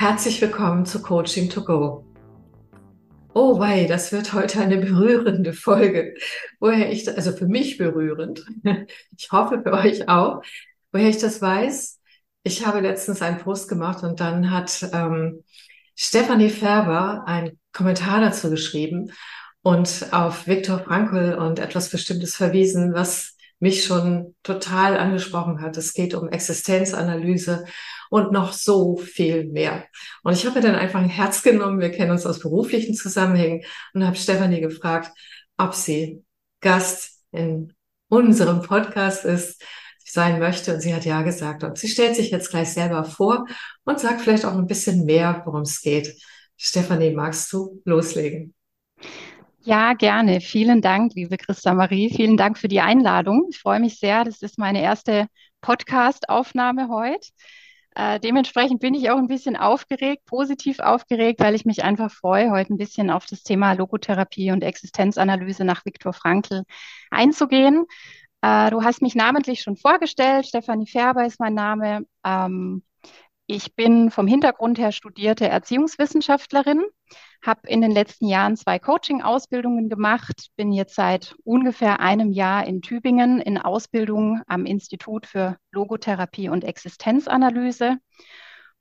Herzlich willkommen zu Coaching to Go. Oh wei, das wird heute eine berührende Folge. Woher ich, also für mich berührend. Ich hoffe für euch auch. Woher ich das weiß, ich habe letztens einen Post gemacht und dann hat ähm, Stefanie Färber einen Kommentar dazu geschrieben und auf Viktor Frankl und etwas Bestimmtes verwiesen, was mich schon total angesprochen hat. Es geht um Existenzanalyse und noch so viel mehr. Und ich habe mir dann einfach ein Herz genommen, wir kennen uns aus beruflichen Zusammenhängen und habe Stefanie gefragt, ob sie Gast in unserem Podcast ist, sein möchte. Und sie hat ja gesagt. Und sie stellt sich jetzt gleich selber vor und sagt vielleicht auch ein bisschen mehr, worum es geht. Stefanie, magst du loslegen? Ja, gerne. Vielen Dank, liebe Christa Marie. Vielen Dank für die Einladung. Ich freue mich sehr. Das ist meine erste Podcast-Aufnahme heute. Äh, dementsprechend bin ich auch ein bisschen aufgeregt, positiv aufgeregt, weil ich mich einfach freue, heute ein bisschen auf das Thema Logotherapie und Existenzanalyse nach Viktor Frankl einzugehen. Äh, du hast mich namentlich schon vorgestellt. Stefanie Färber ist mein Name. Ähm, ich bin vom Hintergrund her studierte Erziehungswissenschaftlerin, habe in den letzten Jahren zwei Coaching-Ausbildungen gemacht, bin jetzt seit ungefähr einem Jahr in Tübingen in Ausbildung am Institut für Logotherapie und Existenzanalyse.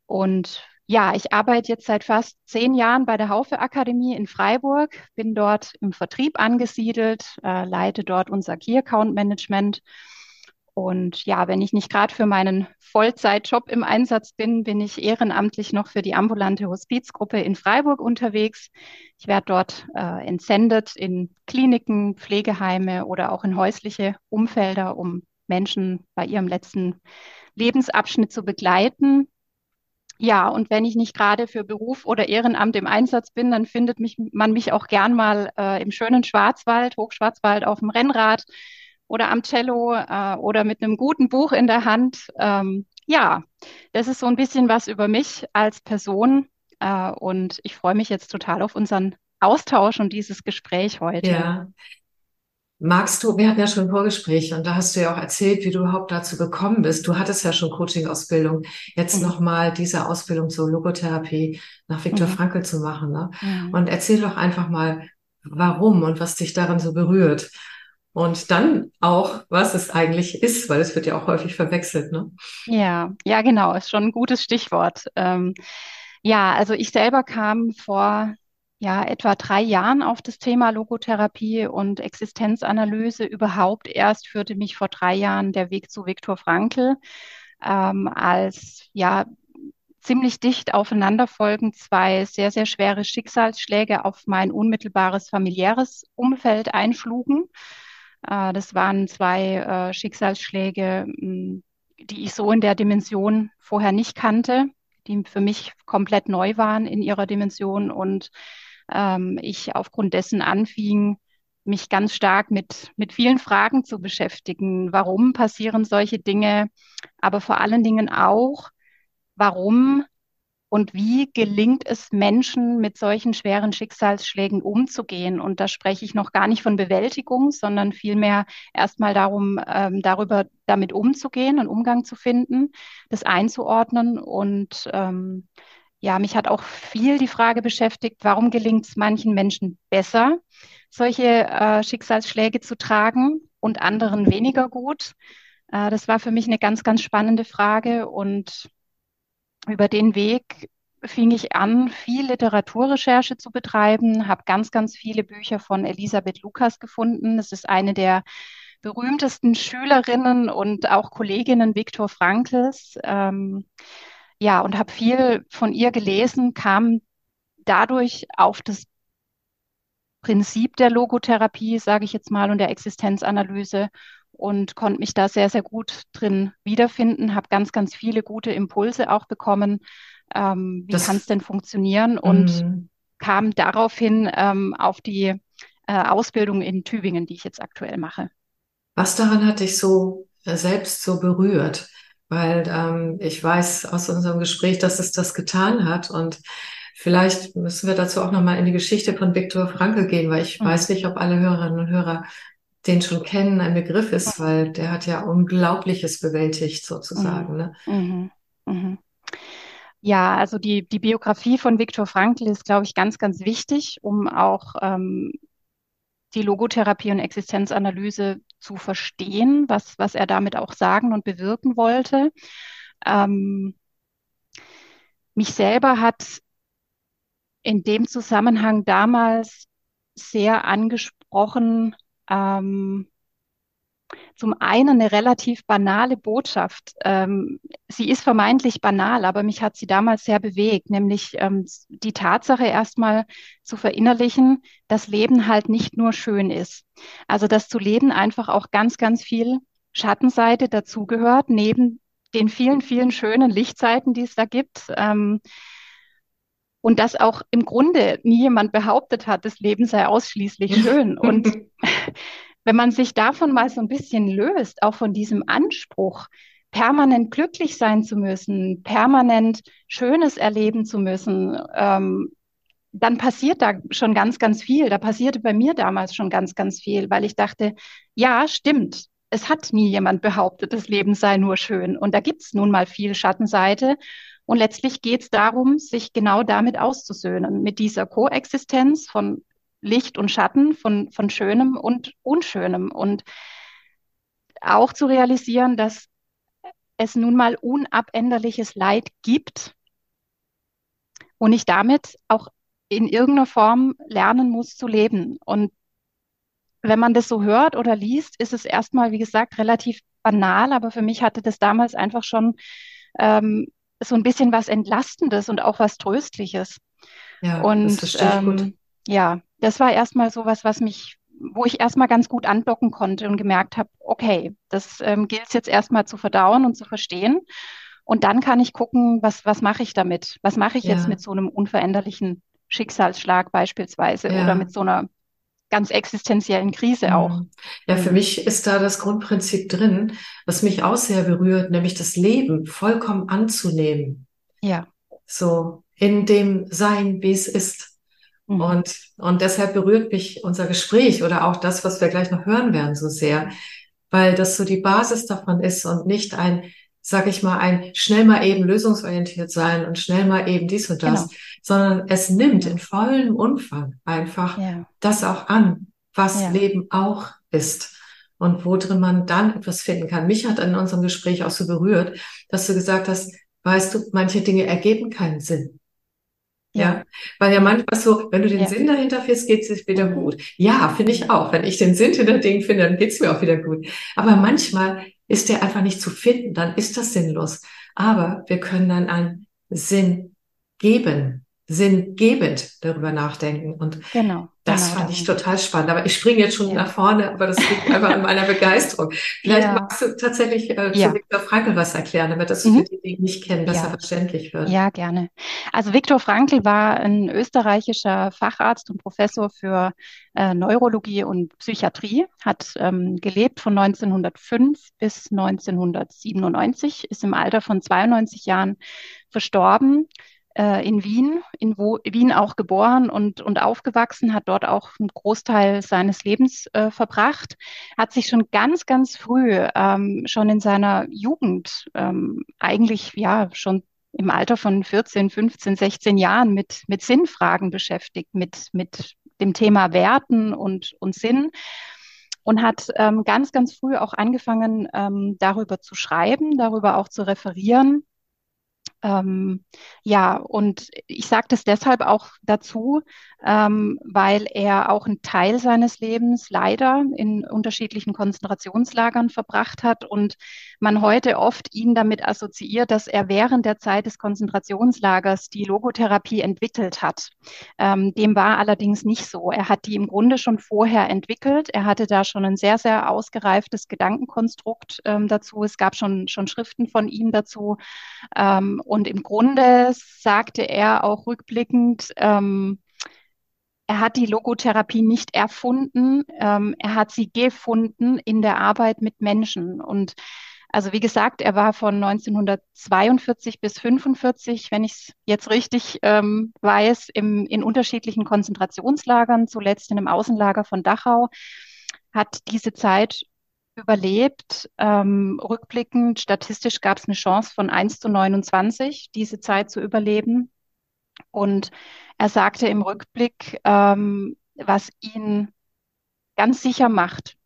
Und ja, ich arbeite jetzt seit fast zehn Jahren bei der Haufe Akademie in Freiburg, bin dort im Vertrieb angesiedelt, äh, leite dort unser Key Account Management und ja, wenn ich nicht gerade für meinen Vollzeitjob im Einsatz bin, bin ich ehrenamtlich noch für die ambulante Hospizgruppe in Freiburg unterwegs. Ich werde dort äh, entsendet in Kliniken, Pflegeheime oder auch in häusliche Umfelder, um Menschen bei ihrem letzten Lebensabschnitt zu begleiten. Ja, und wenn ich nicht gerade für Beruf oder Ehrenamt im Einsatz bin, dann findet mich, man mich auch gern mal äh, im schönen Schwarzwald, Hochschwarzwald auf dem Rennrad oder am Cello äh, oder mit einem guten Buch in der Hand. Ähm, ja, das ist so ein bisschen was über mich als Person. Äh, und ich freue mich jetzt total auf unseren Austausch und dieses Gespräch heute. Ja. Magst du, wir hatten ja schon ein Vorgespräch und da hast du ja auch erzählt, wie du überhaupt dazu gekommen bist. Du hattest ja schon Coaching-Ausbildung, jetzt mhm. nochmal diese Ausbildung zur Logotherapie nach Viktor mhm. Frankl zu machen. Ne? Mhm. Und erzähl doch einfach mal, warum und was dich daran so berührt. Und dann auch, was es eigentlich ist, weil es wird ja auch häufig verwechselt, ne? Ja, ja, genau, ist schon ein gutes Stichwort. Ähm, ja, also ich selber kam vor ja, etwa drei Jahren auf das Thema Logotherapie und Existenzanalyse. Überhaupt erst führte mich vor drei Jahren der Weg zu Viktor Frankl ähm, als ja ziemlich dicht aufeinanderfolgend zwei sehr, sehr schwere Schicksalsschläge auf mein unmittelbares familiäres Umfeld einschlugen. Äh, das waren zwei äh, Schicksalsschläge, hm, die ich so in der Dimension vorher nicht kannte, die für mich komplett neu waren in ihrer Dimension und ähm, ich aufgrund dessen anfing, mich ganz stark mit, mit vielen Fragen zu beschäftigen. Warum passieren solche Dinge? Aber vor allen Dingen auch, warum und wie gelingt es Menschen, mit solchen schweren Schicksalsschlägen umzugehen? Und da spreche ich noch gar nicht von Bewältigung, sondern vielmehr erstmal darum, ähm, darüber damit umzugehen, einen Umgang zu finden, das einzuordnen. Und ähm, ja, mich hat auch viel die Frage beschäftigt, warum gelingt es manchen Menschen besser, solche äh, Schicksalsschläge zu tragen und anderen weniger gut? Äh, das war für mich eine ganz, ganz spannende Frage und über den Weg fing ich an, viel Literaturrecherche zu betreiben, habe ganz, ganz viele Bücher von Elisabeth Lukas gefunden. Das ist eine der berühmtesten Schülerinnen und auch Kolleginnen Viktor Frankls. Ähm, ja, und habe viel von ihr gelesen, kam dadurch auf das Prinzip der Logotherapie, sage ich jetzt mal, und der Existenzanalyse und konnte mich da sehr, sehr gut drin wiederfinden, habe ganz, ganz viele gute Impulse auch bekommen. Ähm, wie kann es denn funktionieren? Und mm. kam daraufhin ähm, auf die äh, Ausbildung in Tübingen, die ich jetzt aktuell mache. Was daran hat dich so äh, selbst so berührt? Weil ähm, ich weiß aus unserem Gespräch, dass es das getan hat und Vielleicht müssen wir dazu auch nochmal in die Geschichte von Viktor Frankl gehen, weil ich mhm. weiß nicht, ob alle Hörerinnen und Hörer den schon kennen, ein Begriff ist, weil der hat ja Unglaubliches bewältigt sozusagen. Mhm. Ne? Mhm. Mhm. Ja, also die, die Biografie von Viktor Frankl ist, glaube ich, ganz, ganz wichtig, um auch ähm, die Logotherapie und Existenzanalyse zu verstehen, was, was er damit auch sagen und bewirken wollte. Ähm, mich selber hat in dem Zusammenhang damals sehr angesprochen, ähm, zum einen eine relativ banale Botschaft. Ähm, sie ist vermeintlich banal, aber mich hat sie damals sehr bewegt, nämlich ähm, die Tatsache erstmal zu verinnerlichen, dass Leben halt nicht nur schön ist. Also dass zu Leben einfach auch ganz, ganz viel Schattenseite dazugehört, neben den vielen, vielen schönen Lichtseiten, die es da gibt. Ähm, und dass auch im Grunde nie jemand behauptet hat, das Leben sei ausschließlich schön. Und wenn man sich davon mal so ein bisschen löst, auch von diesem Anspruch, permanent glücklich sein zu müssen, permanent Schönes erleben zu müssen, ähm, dann passiert da schon ganz, ganz viel. Da passierte bei mir damals schon ganz, ganz viel, weil ich dachte, ja, stimmt. Es hat nie jemand behauptet, das Leben sei nur schön. Und da gibt es nun mal viel Schattenseite. Und letztlich geht es darum, sich genau damit auszusöhnen, mit dieser Koexistenz von Licht und Schatten, von, von Schönem und Unschönem. Und auch zu realisieren, dass es nun mal unabänderliches Leid gibt und ich damit auch in irgendeiner Form lernen muss zu leben. Und wenn man das so hört oder liest, ist es erstmal, wie gesagt, relativ banal, aber für mich hatte das damals einfach schon ähm, so ein bisschen was Entlastendes und auch was Tröstliches. Ja, und das ähm, ja, das war erstmal so was, was mich, wo ich erstmal ganz gut andocken konnte und gemerkt habe, okay, das ähm, gilt es jetzt erstmal zu verdauen und zu verstehen. Und dann kann ich gucken, was, was mache ich damit? Was mache ich jetzt Ja, mit so einem unveränderlichen Schicksalsschlag beispielsweise oder ja. mit so einer ganz existenziellen Krise auch? Hm. Ja, für Mhm. mich ist da das Grundprinzip drin, was mich auch sehr berührt, nämlich das Leben vollkommen anzunehmen. Ja. So in dem Sein, wie es ist. Mhm. Und, und deshalb berührt mich unser Gespräch oder auch das, was wir gleich noch hören werden, so sehr, weil das so die Basis davon ist und nicht ein, sag ich mal, ein schnell mal eben lösungsorientiert sein und schnell mal eben dies und das, Genau, sondern es nimmt in vollem Umfang einfach Ja, das auch an, was ja, Leben auch ist und wo drin man dann etwas finden kann. Mich hat in unserem Gespräch auch so berührt, dass du gesagt hast, weißt du, manche Dinge ergeben keinen Sinn. ja, Ja, weil ja manchmal so, wenn du den ja. Sinn dahinter findest, geht es wieder Mhm. gut. Ja, finde ich auch. Wenn ich den Sinn hinter Dingen finde, dann geht es mir auch wieder gut. Aber manchmal ist der einfach nicht zu finden, dann ist das sinnlos. Aber wir können dann einen Sinn geben, sinngebend darüber nachdenken. Und Genau, das genau fand ich total spannend. Aber ich springe jetzt schon Ja, nach vorne, aber das liegt einfach an meiner Begeisterung. Vielleicht ja, magst du tatsächlich äh, zu ja. Viktor Frankl was erklären, damit das für Mhm. die, die ihn nicht kennen, besser Ja. verständlich wird. Ja, gerne. Also Viktor Frankl war ein österreichischer Facharzt und Professor für äh, Neurologie und Psychiatrie, hat ähm, gelebt von 1905 bis 1997, ist im Alter von 92 Jahren verstorben äh, in Wien, in wo, Wien auch geboren und, und aufgewachsen, hat dort auch einen Großteil seines Lebens äh, verbracht, hat sich schon ganz, ganz früh, ähm, schon in seiner Jugend, ähm, eigentlich ja schon im Alter von 14, 15, 16 Jahren mit, mit Sinnfragen beschäftigt, mit, mit dem Thema Werten und, und Sinn und hat ähm, ganz, ganz früh auch angefangen, ähm, darüber zu schreiben, darüber auch zu referieren. Ähm, ja, und ich sage das deshalb auch dazu, ähm, weil er auch einen Teil seines Lebens leider in unterschiedlichen Konzentrationslagern verbracht hat und man heute oft ihn damit assoziiert, dass er während der Zeit des Konzentrationslagers die Logotherapie entwickelt hat. Ähm, dem war allerdings nicht so. Er hat die im Grunde schon vorher entwickelt. Er hatte da schon ein sehr, sehr ausgereiftes Gedankenkonstrukt ähm, dazu. Es gab schon, schon Schriften von ihm dazu. Und im Grunde sagte er auch rückblickend, ähm, er hat die Logotherapie nicht erfunden, ähm, er hat sie gefunden in der Arbeit mit Menschen. Und also wie gesagt, er war von 1942 bis 45, wenn ich es jetzt richtig ähm, weiß, im, in unterschiedlichen Konzentrationslagern, zuletzt in einem Außenlager von Dachau, hat diese Zeit überlebt. Ähm, rückblickend, statistisch gab es eine Chance von 1 zu 29, diese Zeit zu überleben. Und er sagte im Rückblick, ähm, was ihn ganz sicher macht.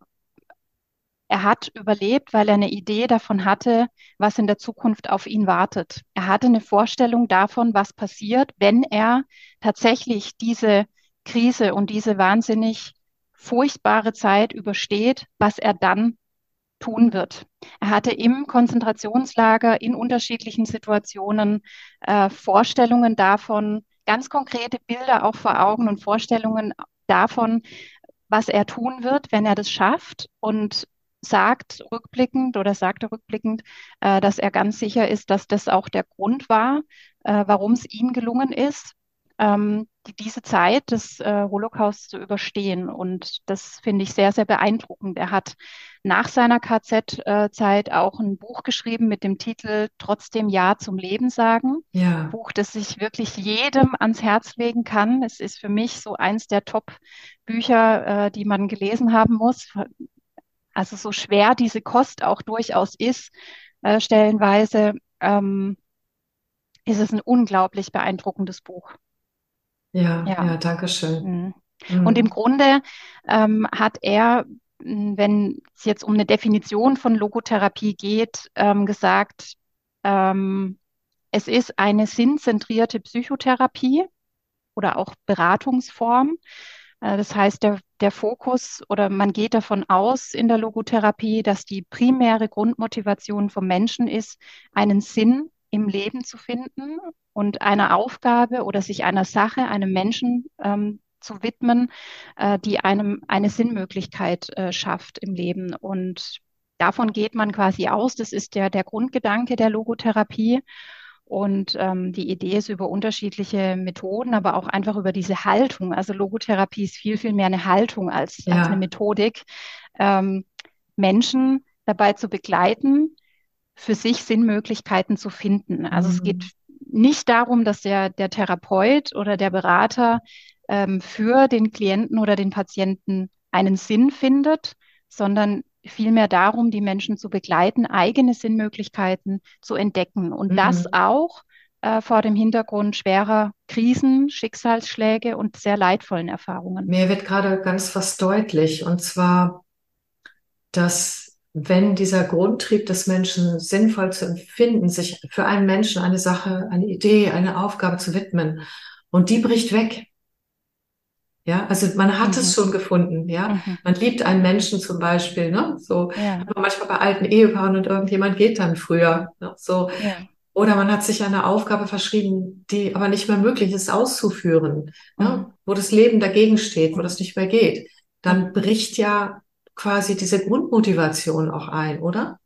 Er hat überlebt, weil er eine Idee davon hatte, was in der Zukunft auf ihn wartet. Er hatte eine Vorstellung davon, was passiert, wenn er tatsächlich diese Krise und diese wahnsinnig furchtbare Zeit übersteht, was er dann tun wird. Er hatte im Konzentrationslager in unterschiedlichen Situationen äh, Vorstellungen davon, ganz konkrete Bilder auch vor Augen und Vorstellungen davon, was er tun wird, wenn er das schafft und sagt rückblickend oder sagte rückblickend, äh, dass er ganz sicher ist, dass das auch der Grund war, äh, warum es ihm gelungen ist, ähm, die, diese Zeit des äh, Holocaust zu überstehen. Und das finde ich sehr, sehr beeindruckend. Er hat nach seiner KZ-Zeit auch ein Buch geschrieben mit dem Titel Trotzdem Ja zum Leben sagen. Ja. Buch, das ich wirklich jedem ans Herz legen kann. Es ist für mich so eins der Top-Bücher, äh, die man gelesen haben muss. Also so schwer diese Kost auch durchaus ist, äh, stellenweise, ähm, ist es ein unglaublich beeindruckendes Buch. Ja, ja, ja danke schön. Mhm. Und im Grunde ähm, hat er, wenn es jetzt um eine Definition von Logotherapie geht, ähm, gesagt, ähm, es ist eine sinnzentrierte Psychotherapie oder auch Beratungsform. Äh, das heißt, der, der Fokus oder man geht davon aus in der Logotherapie, dass die primäre Grundmotivation vom Menschen ist, einen Sinn im Leben zu finden und einer Aufgabe oder sich einer Sache, einem Menschen ähm, zu widmen, äh, die einem eine Sinnmöglichkeit äh, schafft im Leben. Und davon geht man quasi aus. Das ist der, der Grundgedanke der Logotherapie. Und ähm, die Idee ist über unterschiedliche Methoden, aber auch einfach über diese Haltung. Also Logotherapie ist viel, viel mehr eine Haltung als, ja. als eine Methodik, ähm, Menschen dabei zu begleiten, für sich Sinnmöglichkeiten zu finden. Also mhm. es geht nicht darum, dass der, der Therapeut oder der Berater ähm, für den Klienten oder den Patienten einen Sinn findet, sondern vielmehr darum, die Menschen zu begleiten, eigene Sinnmöglichkeiten zu entdecken. Und mhm. das auch äh, vor dem Hintergrund schwerer Krisen, Schicksalsschläge und sehr leidvollen Erfahrungen. Mir wird gerade ganz was deutlich, und zwar, dass wenn dieser Grundtrieb des Menschen sinnvoll zu empfinden, sich für einen Menschen eine Sache, eine Idee, eine Aufgabe zu widmen und die bricht weg. Ja, also man hat mhm. es schon gefunden, ja. Mhm. Man liebt einen Menschen zum Beispiel, ne? So, ja. manchmal bei alten Ehepaaren und irgendjemand geht dann früher, ne? so. Ja. Oder man hat sich eine Aufgabe verschrieben, die aber nicht mehr möglich ist auszuführen, ne? mhm. ne? wo das Leben dagegen steht, wo das nicht mehr geht. Dann mhm. bricht ja quasi diese Grundmotivation auch ein, oder?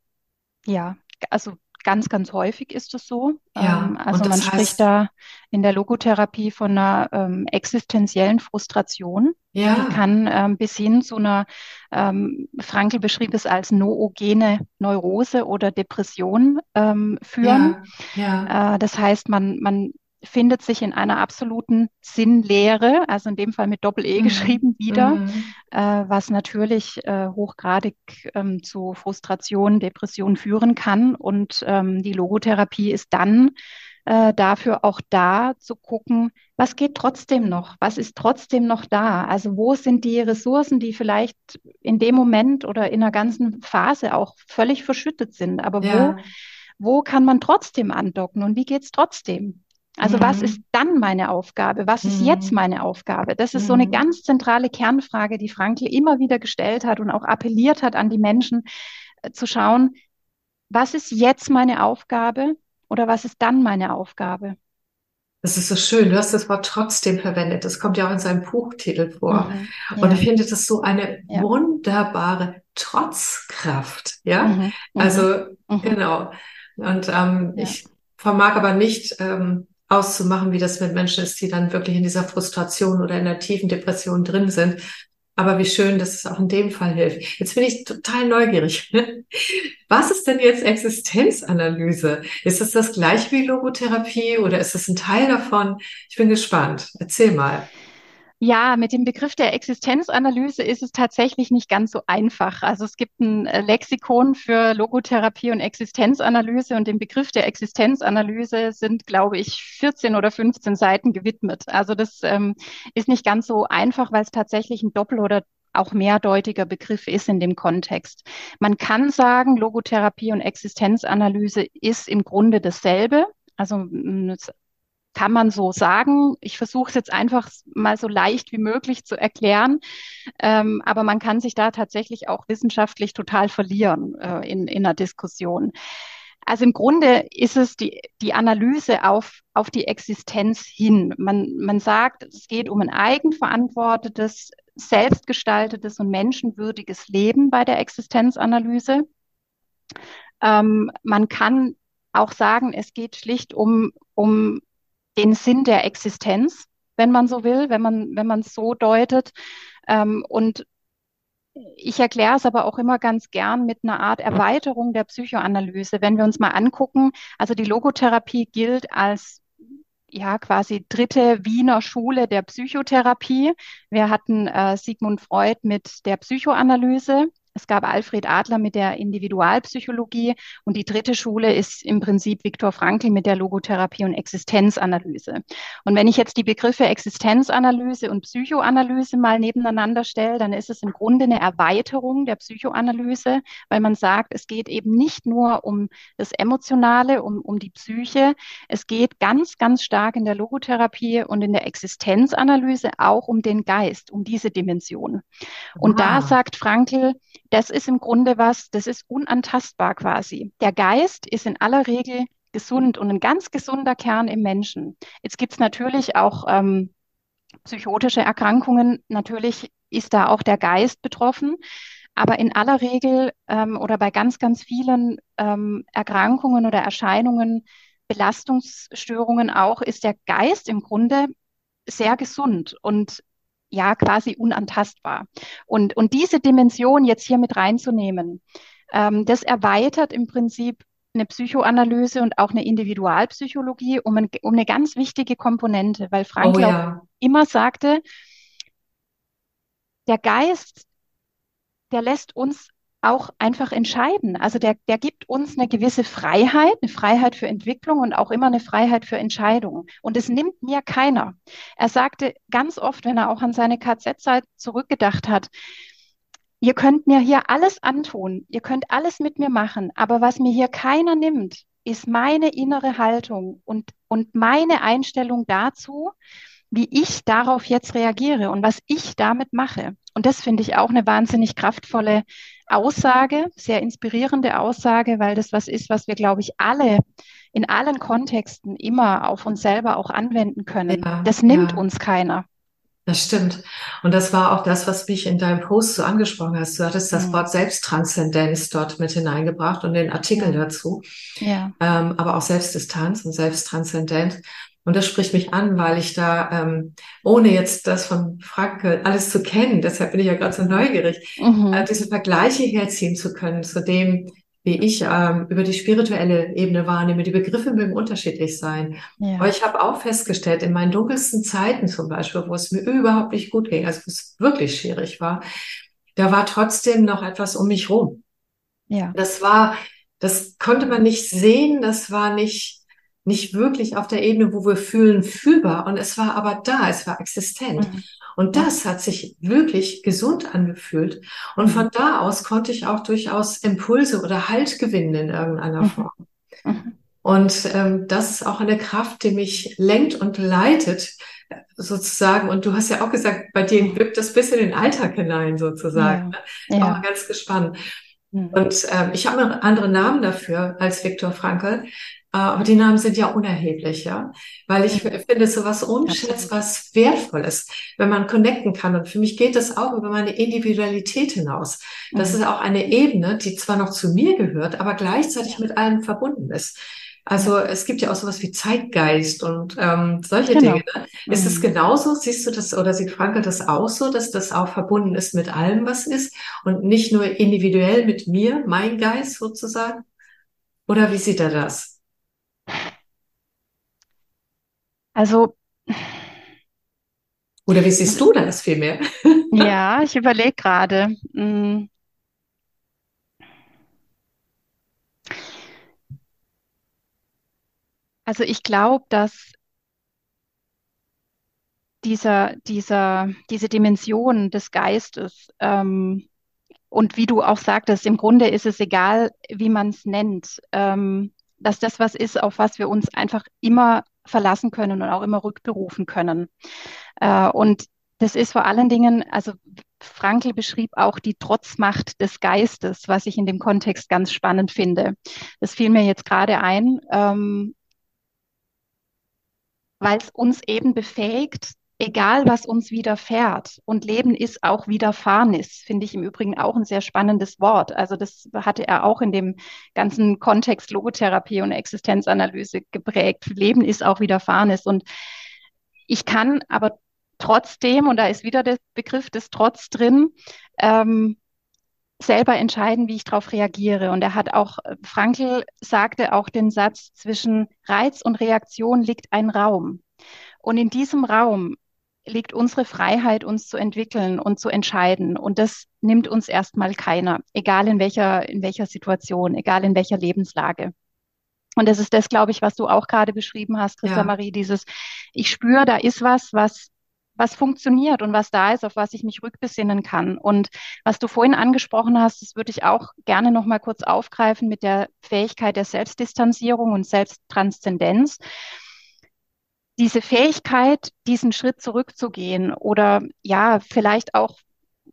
Ja, also ganz, ganz häufig ist es so. Ja, ähm, also man spricht da in der Logotherapie von einer ähm, existenziellen Frustration. Ja. Die kann ähm, bis hin zu einer, ähm, Frankl beschrieb es als noogene Neurose oder Depression ähm, führen. Ja, ja. Äh, das heißt, man, man findet sich in einer absoluten Sinnlehre, also in dem Fall mit Doppel-E mhm. geschrieben, wieder, mhm. äh, was natürlich äh, hochgradig ähm, zu Frustration, Depression führen kann. Und ähm, die Logotherapie ist dann äh, dafür auch da zu gucken, was geht trotzdem noch, was ist trotzdem noch da. Also wo sind die Ressourcen, die vielleicht in dem Moment oder in der ganzen Phase auch völlig verschüttet sind, aber ja. wo wo kann man trotzdem andocken und wie geht's trotzdem? Also mhm. was ist dann meine Aufgabe? Was ist mhm. jetzt meine Aufgabe? Das ist mhm. so eine mhm. ganz zentrale Kernfrage, die Frankl immer wieder gestellt hat und auch appelliert hat an die Menschen äh, zu schauen, was ist jetzt meine Aufgabe oder was ist dann meine Aufgabe? Das ist so schön. Du hast das Wort trotzdem verwendet. Das kommt ja auch in seinem Buchtitel vor. Mhm. Ja. Und ich finde das so eine ja. wunderbare Trotzkraft. Ja, mhm. also genau. Und ähm, ja. ich vermag aber nicht, ähm, auszumachen, wie das mit Menschen ist, die dann wirklich in dieser Frustration oder in der tiefen Depression drin sind. Aber wie schön, dass es auch in dem Fall hilft. Jetzt bin ich total neugierig. Was ist denn jetzt Existenzanalyse? Ist es das gleiche wie Logotherapie oder ist es ein Teil davon? Ich bin gespannt. Erzähl mal. Ja, mit dem Begriff der Existenzanalyse ist es tatsächlich nicht ganz so einfach. Also es gibt ein äh, Lexikon für Logotherapie und Existenzanalyse und dem Begriff der Existenzanalyse sind, glaube ich, 14 oder 15 Seiten gewidmet. Also das ähm, ist nicht ganz so einfach, weil es tatsächlich ein Doppel- oder auch mehrdeutiger Begriff ist in dem Kontext. Man kann sagen, Logotherapie und Existenzanalyse ist im Grunde dasselbe. Also kann man so sagen. Ich versuche es jetzt einfach mal so leicht wie möglich zu erklären. Ähm, aber man kann sich da tatsächlich auch wissenschaftlich total verlieren äh, in, in einer Diskussion. Also im Grunde ist es die, die Analyse auf, auf die Existenz hin. Man, man sagt, es geht um ein eigenverantwortetes, selbstgestaltetes und menschenwürdiges Leben bei der Existenzanalyse. Ähm, man kann auch sagen, es geht schlicht um, um den Sinn der Existenz, wenn man so will, wenn man, wenn man es so deutet. Ähm, und ich erkläre es aber auch immer ganz gern mit einer Art Erweiterung der Psychoanalyse. Wenn wir uns mal angucken, also die Logotherapie gilt als ja quasi dritte Wiener Schule der Psychotherapie. Wir hatten äh, Sigmund Freud mit der Psychoanalyse. Es gab Alfred Adler mit der Individualpsychologie und die dritte Schule ist im Prinzip Viktor Frankl mit der Logotherapie und Existenzanalyse. Und wenn ich jetzt die Begriffe Existenzanalyse und Psychoanalyse mal nebeneinander stelle, dann ist es im Grunde eine Erweiterung der Psychoanalyse, weil man sagt, es geht eben nicht nur um das Emotionale, um, um die Psyche, es geht ganz, ganz stark in der Logotherapie und in der Existenzanalyse auch um den Geist, um diese Dimension. Und wow. da sagt Frankl, das ist im Grunde was, das ist unantastbar quasi. Der Geist ist in aller Regel gesund und ein ganz gesunder Kern im Menschen. Jetzt gibt es natürlich auch ähm, psychotische Erkrankungen. Natürlich ist da auch der Geist betroffen. Aber in aller Regel ähm, oder bei ganz, ganz vielen ähm, Erkrankungen oder Erscheinungen, Belastungsstörungen auch, ist der Geist im Grunde sehr gesund. Und ja quasi unantastbar. Und, und diese Dimension jetzt hier mit reinzunehmen, ähm, das erweitert im Prinzip eine Psychoanalyse und auch eine Individualpsychologie um, ein, um eine ganz wichtige Komponente, weil Frank oh, ja. immer sagte, der Geist, der lässt uns auch einfach entscheiden. Also der, der gibt uns eine gewisse Freiheit, eine Freiheit für Entwicklung und auch immer eine Freiheit für Entscheidungen. Und es nimmt mir keiner. Er sagte ganz oft, wenn er auch an seine KZ-Zeit zurückgedacht hat, ihr könnt mir hier alles antun, ihr könnt alles mit mir machen, aber was mir hier keiner nimmt, ist meine innere Haltung und, und meine Einstellung dazu, wie ich darauf jetzt reagiere und was ich damit mache. Und das finde ich auch eine wahnsinnig kraftvolle Aussage, sehr inspirierende Aussage, weil das was ist, was wir, glaube ich, alle in allen Kontexten immer auf uns selber auch anwenden können. Ja, das nimmt ja. uns keiner. Das stimmt. Und das war auch das, was mich in deinem Post so angesprochen hast. Du hattest das mhm. Wort Selbsttranszendenz dort mit hineingebracht und den Artikel ja. dazu. Ja. Ähm, aber auch Selbstdistanz und Selbsttranszendent. Und das spricht mich an, weil ich da, ähm, ohne jetzt das von Frankel alles zu kennen, deshalb bin ich ja gerade so neugierig, mhm. äh, diese Vergleiche herziehen zu können zu dem, wie ich ähm, über die spirituelle Ebene wahrnehme. Die Begriffe mögen unterschiedlich sein. Ja. Aber ich habe auch festgestellt, in meinen dunkelsten Zeiten zum Beispiel, wo es mir überhaupt nicht gut ging, also wo es wirklich schwierig war, da war trotzdem noch etwas um mich rum. Ja. Das war, das konnte man nicht sehen, das war nicht nicht wirklich auf der Ebene, wo wir fühlen, fühlbar. Und es war aber da, es war existent. Mhm. Und das hat sich wirklich gesund angefühlt. Und mhm. von da aus konnte ich auch durchaus Impulse oder Halt gewinnen in irgendeiner mhm. Form. Mhm. Und ähm, das ist auch eine Kraft, die mich lenkt und leitet, sozusagen. Und du hast ja auch gesagt, bei dir wirkt das bis in den Alltag hinein, sozusagen. Ja. Ne? Ja. Auch ganz gespannt. Mhm. Und ähm, ich habe einen anderen Namen dafür als Viktor Frankl. Äh, aber die Namen sind ja unerheblich, ja. Weil ich mhm. finde sowas unschätzbar Wertvolles, wenn man connecten kann. Und für mich geht das auch über meine Individualität hinaus. Das mhm. ist auch eine Ebene, die zwar noch zu mir gehört, aber gleichzeitig mit allem verbunden ist. Also es gibt ja auch sowas wie Zeitgeist und ähm, solche genau. Dinge. Ne? Ist es mhm. genauso? Siehst du das oder sieht Franke das auch so, dass das auch verbunden ist mit allem, was ist und nicht nur individuell mit mir, mein Geist sozusagen? Oder wie sieht er das? Also Oder wie siehst du das vielmehr? Ja, ich überlege gerade. Hm. Also ich glaube, dass dieser, dieser, diese Dimension des Geistes ähm, und wie du auch sagtest, im Grunde ist es egal, wie man es nennt, ähm, dass das was ist, auf was wir uns einfach immer verlassen können und auch immer rückberufen können. Äh, und das ist vor allen Dingen, also Frankl beschrieb auch die Trotzmacht des Geistes, was ich in dem Kontext ganz spannend finde. Das fiel mir jetzt gerade ein, ähm, weil es uns eben befähigt, egal was uns widerfährt. Und Leben ist auch Widerfahrenes, finde ich im Übrigen auch ein sehr spannendes Wort. Also das hatte er auch in dem ganzen Kontext Logotherapie und Existenzanalyse geprägt. Leben ist auch Widerfahrenes. Und ich kann aber trotzdem, und da ist wieder der Begriff des Trotz drin, ähm, selber entscheiden, wie ich darauf reagiere. Und er hat auch, Frankl sagte auch den Satz, zwischen Reiz und Reaktion liegt ein Raum. Und in diesem Raum liegt unsere Freiheit, uns zu entwickeln und zu entscheiden. Und das nimmt uns erstmal keiner, egal in welcher, in welcher Situation, egal in welcher Lebenslage. Und das ist das, glaube ich, was du auch gerade beschrieben hast, Christa ja. Marie, dieses, ich spüre, da ist was, was, was funktioniert und was da ist, auf was ich mich rückbesinnen kann. Und was du vorhin angesprochen hast, das würde ich auch gerne noch mal kurz aufgreifen mit der Fähigkeit der Selbstdistanzierung und Selbsttranszendenz diese Fähigkeit, diesen Schritt zurückzugehen oder ja, vielleicht auch,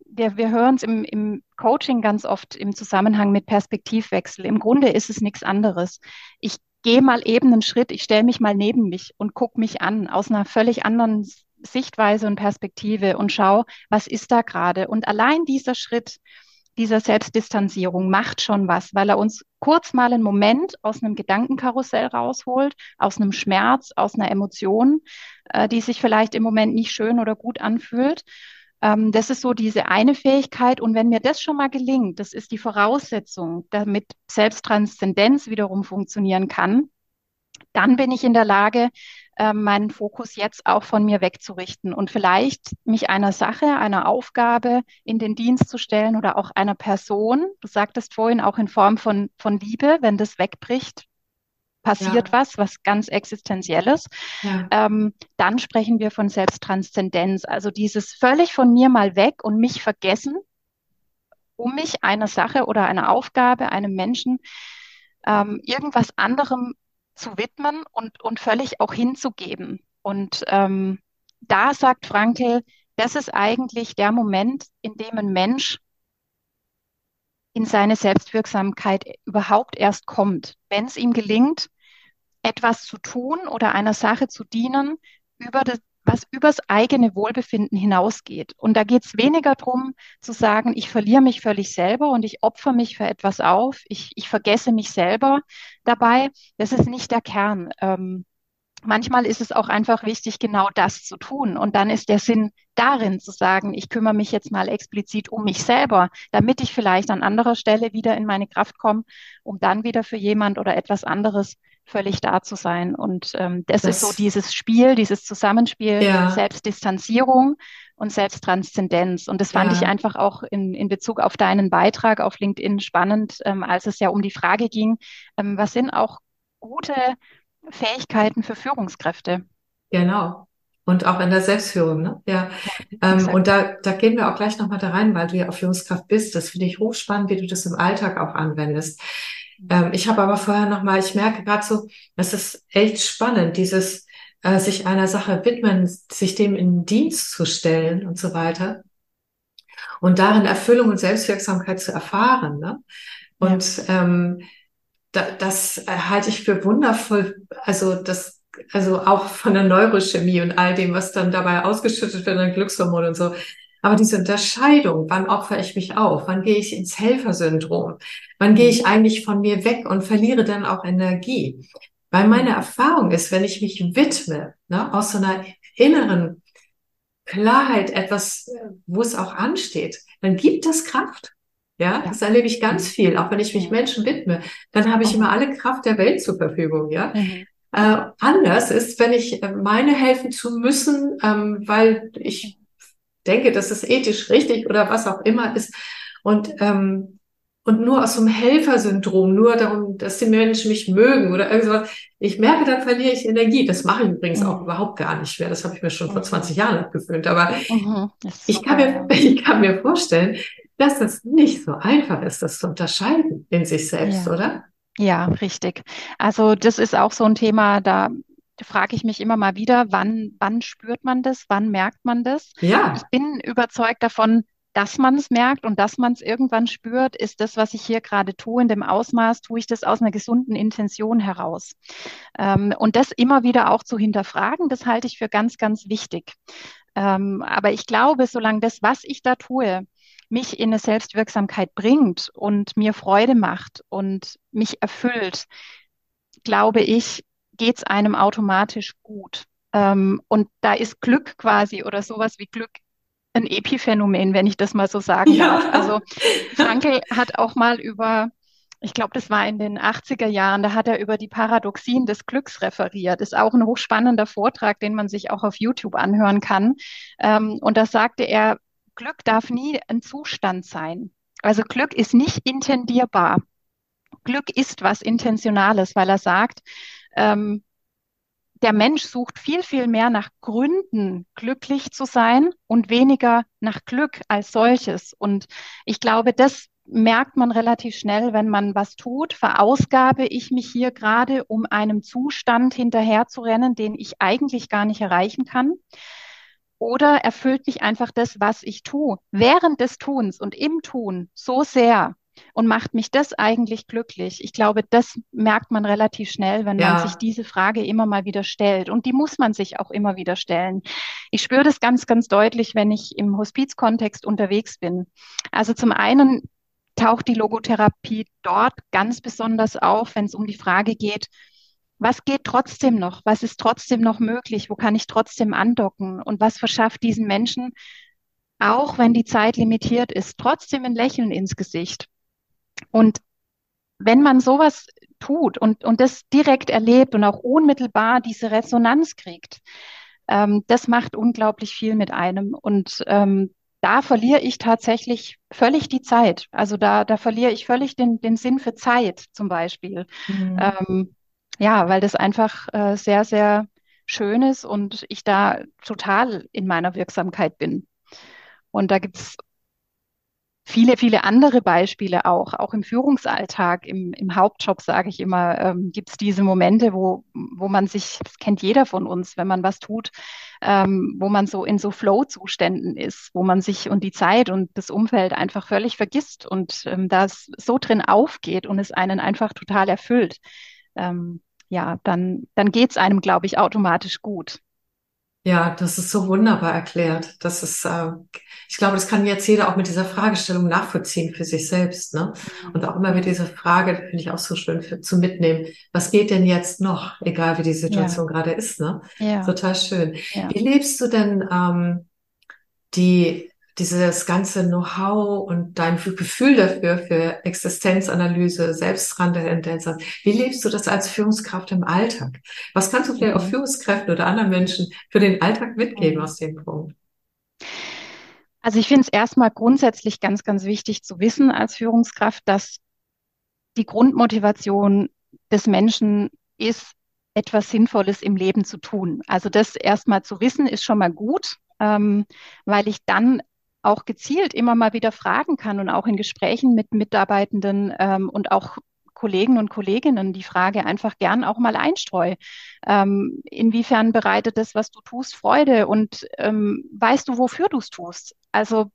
wir, wir hören es im, im Coaching ganz oft im Zusammenhang mit Perspektivwechsel. Im Grunde ist es nichts anderes. Ich gehe mal eben einen Schritt, ich stelle mich mal neben mich und gucke mich an aus einer völlig anderen Sichtweise und Perspektive und schaue, was ist da gerade. Und allein dieser Schritt, dieser Selbstdistanzierung macht schon was, weil er uns kurz mal einen Moment aus einem Gedankenkarussell rausholt, aus einem Schmerz, aus einer Emotion, äh, die sich vielleicht im Moment nicht schön oder gut anfühlt. Ähm, das ist so diese eine Fähigkeit. Und wenn mir das schon mal gelingt, das ist die Voraussetzung, damit Selbsttranszendenz wiederum funktionieren kann, dann bin ich in der Lage, äh, meinen Fokus jetzt auch von mir wegzurichten und vielleicht mich einer Sache, einer Aufgabe in den Dienst zu stellen oder auch einer Person. Du sagtest vorhin auch in Form von, von Liebe, wenn das wegbricht, passiert ja. was, was ganz Existenzielles. Ja. Ähm, dann sprechen wir von Selbsttranszendenz. Also dieses völlig von mir mal weg und mich vergessen, um mich einer Sache oder einer Aufgabe, einem Menschen, ähm, irgendwas anderem zu widmen und, und völlig auch hinzugeben. Und ähm, da sagt Frankel, das ist eigentlich der Moment, in dem ein Mensch in seine Selbstwirksamkeit überhaupt erst kommt, wenn es ihm gelingt, etwas zu tun oder einer Sache zu dienen, über das, was übers eigene Wohlbefinden hinausgeht. Und da geht es weniger darum zu sagen, ich verliere mich völlig selber und ich opfer mich für etwas auf, ich, ich vergesse mich selber dabei. Das ist nicht der Kern. Ähm, manchmal ist es auch einfach wichtig, genau das zu tun. Und dann ist der Sinn darin zu sagen, ich kümmere mich jetzt mal explizit um mich selber, damit ich vielleicht an anderer Stelle wieder in meine Kraft komme, um dann wieder für jemand oder etwas anderes völlig da zu sein. Und ähm, das, das, ist so dieses Spiel, dieses Zusammenspiel, ja. Selbstdistanzierung und Selbsttranszendenz. Und das fand ja. ich einfach auch in, in Bezug auf deinen Beitrag auf LinkedIn spannend, ähm, als es ja um die Frage ging, ähm, was sind auch gute Fähigkeiten für Führungskräfte? Genau. Und auch in der Selbstführung, ne? Ja. Ähm, und da, da gehen wir auch gleich nochmal da rein, weil du ja auch Führungskraft bist. Das finde ich hochspannend, wie du das im Alltag auch anwendest. Ähm, ich habe aber vorher noch mal, ich merke gerade so, das ist echt spannend, dieses äh, sich einer Sache widmen, sich dem in Dienst zu stellen und so weiter. Und darin Erfüllung und Selbstwirksamkeit zu erfahren. Ne? Und ja. ähm, da, das halte ich für wundervoll. Also das, also auch von der Neurochemie und all dem, was dann dabei ausgeschüttet wird, an Glückshormone und so. Aber diese Unterscheidung, wann opfer ich mich auf? Wann gehe ich ins Helfersyndrom? Wann gehe ich eigentlich von mir weg und verliere dann auch Energie? Weil meine Erfahrung ist, wenn ich mich widme, ne, aus so einer inneren Klarheit, etwas, wo es auch ansteht, dann gibt das Kraft. Ja, das erlebe ich ganz viel, auch wenn ich mich Menschen widme, dann habe ich immer alle Kraft der Welt zur Verfügung, ja. Mhm. äh, anders ist, wenn ich äh, meine helfen zu müssen, ähm, weil ich denke, dass es ethisch richtig oder was auch immer ist. Und ähm, und nur aus so einem Helfersyndrom, nur darum, dass die Menschen mich mögen oder irgendwas. Ich merke, dann verliere ich Energie. Das mache ich übrigens mhm. auch überhaupt gar nicht mehr. Das habe ich mir schon mhm. vor 20 Jahren abgewöhnt. Aber mhm. ich, kann mir, ich kann mir vorstellen, dass es nicht so einfach ist, das zu unterscheiden in sich selbst, ja. oder? Ja, richtig. Also das ist auch so ein Thema, da frage ich mich immer mal wieder, wann, wann spürt man das, wann merkt man das? Ja. Ich bin überzeugt davon, dass man es merkt und dass man es irgendwann spürt, ist das, was ich hier gerade tue, in dem Ausmaß, tue ich das aus einer gesunden Intention heraus. Ähm, und das immer wieder auch zu hinterfragen, das halte ich für ganz, ganz wichtig. Ähm, aber ich glaube, solange das, was ich da tue, mich in eine Selbstwirksamkeit bringt und mir Freude macht und mich erfüllt, glaube ich, geht es einem automatisch gut. Ähm, und da ist Glück quasi oder sowas wie Glück ein Epiphänomen, wenn ich das mal so sagen ja. darf. Also Frankl hat auch mal über, ich glaube, das war in den 80er Jahren, da hat er über die Paradoxien des Glücks referiert. Ist auch ein hochspannender Vortrag, den man sich auch auf YouTube anhören kann. Ähm, und da sagte er, Glück darf nie ein Zustand sein. Also Glück ist nicht intendierbar. Glück ist was Intentionales, weil er sagt, ähm, der Mensch sucht viel, viel mehr nach Gründen, glücklich zu sein und weniger nach Glück als solches. Und ich glaube, das merkt man relativ schnell, wenn man was tut. Verausgabe ich mich hier gerade, um einem Zustand hinterherzurennen, den ich eigentlich gar nicht erreichen kann? Oder erfüllt mich einfach das, was ich tue, während des Tuns und im Tun so sehr, und macht mich das eigentlich glücklich? Ich glaube, das merkt man relativ schnell, wenn ja. man sich diese Frage immer mal wieder stellt. Und die muss man sich auch immer wieder stellen. Ich spüre das ganz, ganz deutlich, wenn ich im Hospizkontext unterwegs bin. Also zum einen taucht die Logotherapie dort ganz besonders auf, wenn es um die Frage geht, was geht trotzdem noch? Was ist trotzdem noch möglich? Wo kann ich trotzdem andocken? Und was verschafft diesen Menschen, auch wenn die Zeit limitiert ist, trotzdem ein Lächeln ins Gesicht? Und wenn man sowas tut und, und das direkt erlebt und auch unmittelbar diese Resonanz kriegt, ähm, das macht unglaublich viel mit einem. Und ähm, da verliere ich tatsächlich völlig die Zeit. Also da, da verliere ich völlig den, den Sinn für Zeit zum Beispiel. Mhm. Ähm, ja, weil das einfach äh, sehr, sehr schön ist und ich da total in meiner Wirksamkeit bin. Und da gibt es viele, viele andere Beispiele auch, auch im Führungsalltag, im, im Hauptjob, sage ich immer, ähm, gibt es diese Momente, wo, wo man sich, das kennt jeder von uns, wenn man was tut, ähm, wo man so in so Flow-Zuständen ist, wo man sich und die Zeit und das Umfeld einfach völlig vergisst und ähm, das so drin aufgeht und es einen einfach total erfüllt. Ähm, ja, dann, dann geht es einem, glaube ich, automatisch gut. Ja, das ist so wunderbar erklärt. Das ist, äh, ich glaube, das kann jetzt jeder auch mit dieser Fragestellung nachvollziehen für sich selbst. Ne? Und auch immer mit dieser Frage, finde ich auch so schön für, zu mitnehmen. Was geht denn jetzt noch, egal wie die Situation ja. gerade ist? Ne? Ja. Total schön. Ja. Wie lebst du denn ähm, die dieses ganze Know-how und dein Gefühl dafür, für Existenzanalyse, Selbsttranszendenz, wie lebst du das als Führungskraft im Alltag? Was kannst du vielleicht auch mhm. Führungskräften oder anderen Menschen für den Alltag mitgeben mhm. aus dem Punkt? Also ich finde es erstmal grundsätzlich ganz, ganz wichtig zu wissen als Führungskraft, dass die Grundmotivation des Menschen ist, etwas Sinnvolles im Leben zu tun. Also das erstmal zu wissen, ist schon mal gut, ähm, weil ich dann auch gezielt immer mal wieder fragen kann und auch in Gesprächen mit Mitarbeitenden ähm, und auch Kollegen und Kolleginnen die Frage einfach gern auch mal einstreue. Ähm, inwiefern bereitet das, was du tust, Freude und ähm, weißt du, wofür du es tust? Also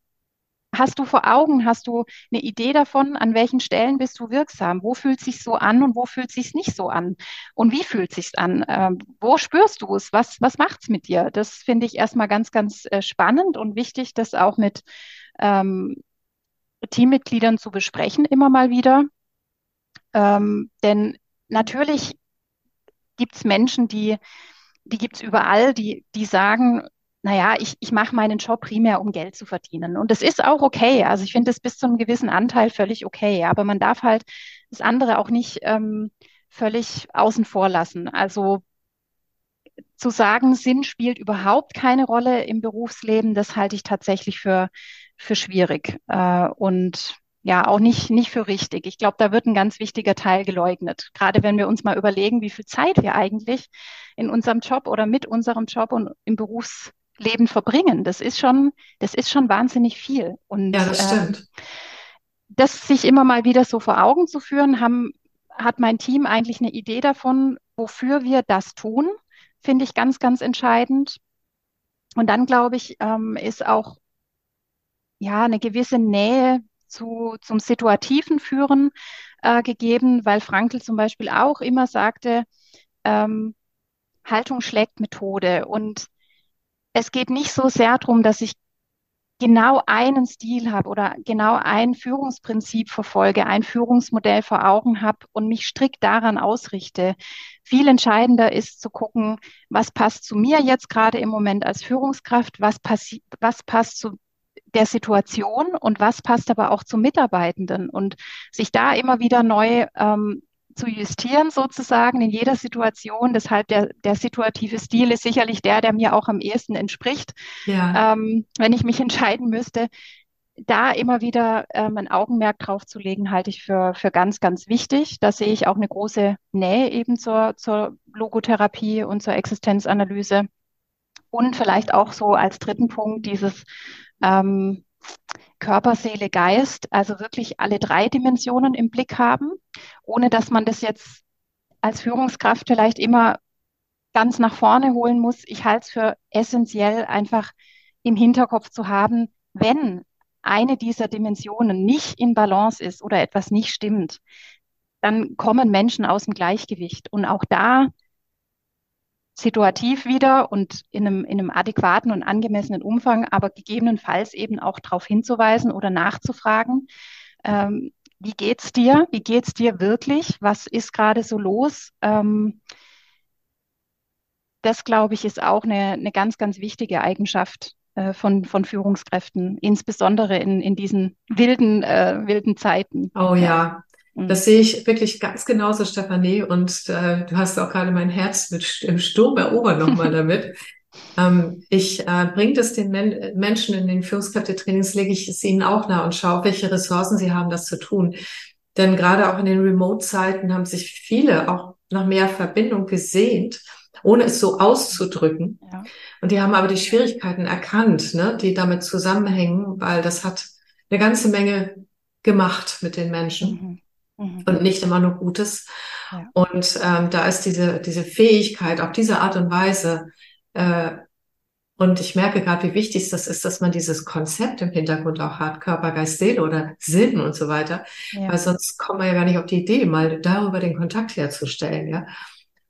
Hast du vor Augen, hast du eine Idee davon, an welchen Stellen bist du wirksam? Wo fühlt sich so an und wo fühlt sich nicht so an? Und wie fühlt sich an? Ähm, wo spürst du es? Was, was macht's mit dir? Das finde ich erstmal ganz, ganz äh, spannend und wichtig, das auch mit ähm, Teammitgliedern zu besprechen, immer mal wieder. Ähm, denn natürlich gibt es Menschen, die, die gibt es überall, die, die sagen, naja, ich, ich mache meinen Job primär, um Geld zu verdienen. Und das ist auch okay. Also ich finde das bis zu einem gewissen Anteil völlig okay. Aber man darf halt das andere auch nicht ähm, völlig außen vor lassen. Also zu sagen, Sinn spielt überhaupt keine Rolle im Berufsleben, das halte ich tatsächlich für, für schwierig äh, und ja, auch nicht, nicht für richtig. Ich glaube, da wird ein ganz wichtiger Teil geleugnet. Gerade wenn wir uns mal überlegen, wie viel Zeit wir eigentlich in unserem Job oder mit unserem Job und im Berufsleben verbringen. Das ist schon, das ist schon wahnsinnig viel. Und ja, das stimmt. Ähm, das sich immer mal wieder so vor Augen zu führen, haben, hat mein Team eigentlich eine Idee davon, wofür wir das tun, finde ich ganz, ganz entscheidend. Und dann glaube ich, ähm, ist auch ja eine gewisse Nähe zu, zum situativen Führen äh, gegeben, weil Frankl zum Beispiel auch immer sagte, ähm, Haltung schlägt Methode. Und es geht nicht so sehr darum, dass ich genau einen Stil habe oder genau ein Führungsprinzip verfolge, ein Führungsmodell vor Augen habe und mich strikt daran ausrichte. Viel entscheidender ist zu gucken, was passt zu mir jetzt gerade im Moment als Führungskraft, was, passi was passt zu der Situation und was passt aber auch zum Mitarbeitenden und sich da immer wieder neu ähm, zu justieren sozusagen in jeder Situation. Deshalb der, der situative Stil ist sicherlich der, der mir auch am ehesten entspricht. Ja. Ähm, wenn ich mich entscheiden müsste, da immer wieder ähm, ein Augenmerk drauf zu legen, halte ich für, für ganz, ganz wichtig. Da sehe ich auch eine große Nähe eben zur, zur Logotherapie und zur Existenzanalyse. Und vielleicht auch so als dritten Punkt dieses ähm, Körper, Seele, Geist, also wirklich alle drei Dimensionen im Blick haben, ohne dass man das jetzt als Führungskraft vielleicht immer ganz nach vorne holen muss. Ich halte es für essentiell, einfach im Hinterkopf zu haben, wenn eine dieser Dimensionen nicht in Balance ist oder etwas nicht stimmt, dann kommen Menschen aus dem Gleichgewicht. Und auch da situativ wieder und in einem, in einem adäquaten und angemessenen Umfang, aber gegebenenfalls eben auch darauf hinzuweisen oder nachzufragen, ähm, wie geht's dir? Wie geht's dir wirklich? Was ist gerade so los? Ähm, das, glaube ich, ist auch eine, eine ganz, ganz wichtige Eigenschaft äh, von, von Führungskräften, insbesondere in, in diesen wilden, äh, wilden Zeiten. Oh ja, das mhm. sehe ich wirklich ganz genauso, Stefanie. Und äh, du hast auch gerade mein Herz mit im Sturm erobert nochmal damit. ähm, ich äh, bringe das den Men Menschen in den Führungskräftetrainings, lege ich es ihnen auch nah und schaue, welche Ressourcen sie haben, das zu tun. Denn gerade auch in den Remote-Zeiten haben sich viele auch nach mehr Verbindung gesehnt, ohne es so auszudrücken. Ja. Und die haben aber die Schwierigkeiten erkannt, ne, die damit zusammenhängen, weil das hat eine ganze Menge gemacht mit den Menschen. Mhm mhm. und nicht immer nur Gutes. Ja. Und ähm, da ist diese, diese Fähigkeit, auf diese Art und Weise, äh, und ich merke gerade, wie wichtig das ist, dass man dieses Konzept im Hintergrund auch hat, Körper, Geist, Seele oder Sinn und so weiter. Ja. Weil sonst kommen wir ja gar nicht auf die Idee, mal darüber den Kontakt herzustellen, ja.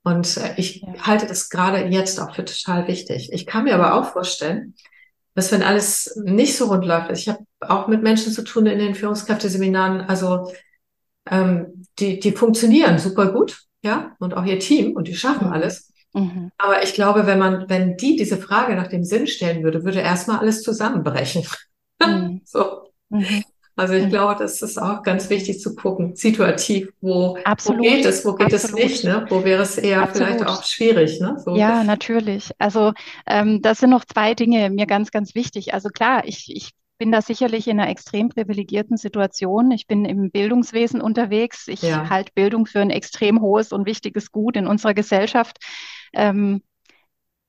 Und äh, ich ja. halte das gerade jetzt auch für total wichtig. Ich kann mir aber auch vorstellen, dass wenn alles nicht so rund läuft, ich habe auch mit Menschen zu tun in den Führungskräfteseminaren, also ähm, die, die funktionieren super gut, ja, und auch ihr Team und die schaffen mhm. alles. Mhm. Aber ich glaube, wenn man, wenn die diese Frage nach dem Sinn stellen würde, würde erstmal alles zusammenbrechen. Mhm. so. Mhm. Also ich mhm. glaube, das ist auch ganz wichtig zu gucken, situativ, wo, wo geht es, wo geht Absolut. es nicht, ne? Wo wäre es eher Absolut. vielleicht auch schwierig, ne? So. Ja, natürlich. Also ähm, das sind noch zwei Dinge mir ganz, ganz wichtig. Also klar, ich, ich bin da sicherlich in einer extrem privilegierten Situation. Ich bin im Bildungswesen unterwegs. Ich ja. halte Bildung für ein extrem hohes und wichtiges Gut in unserer Gesellschaft. Ähm,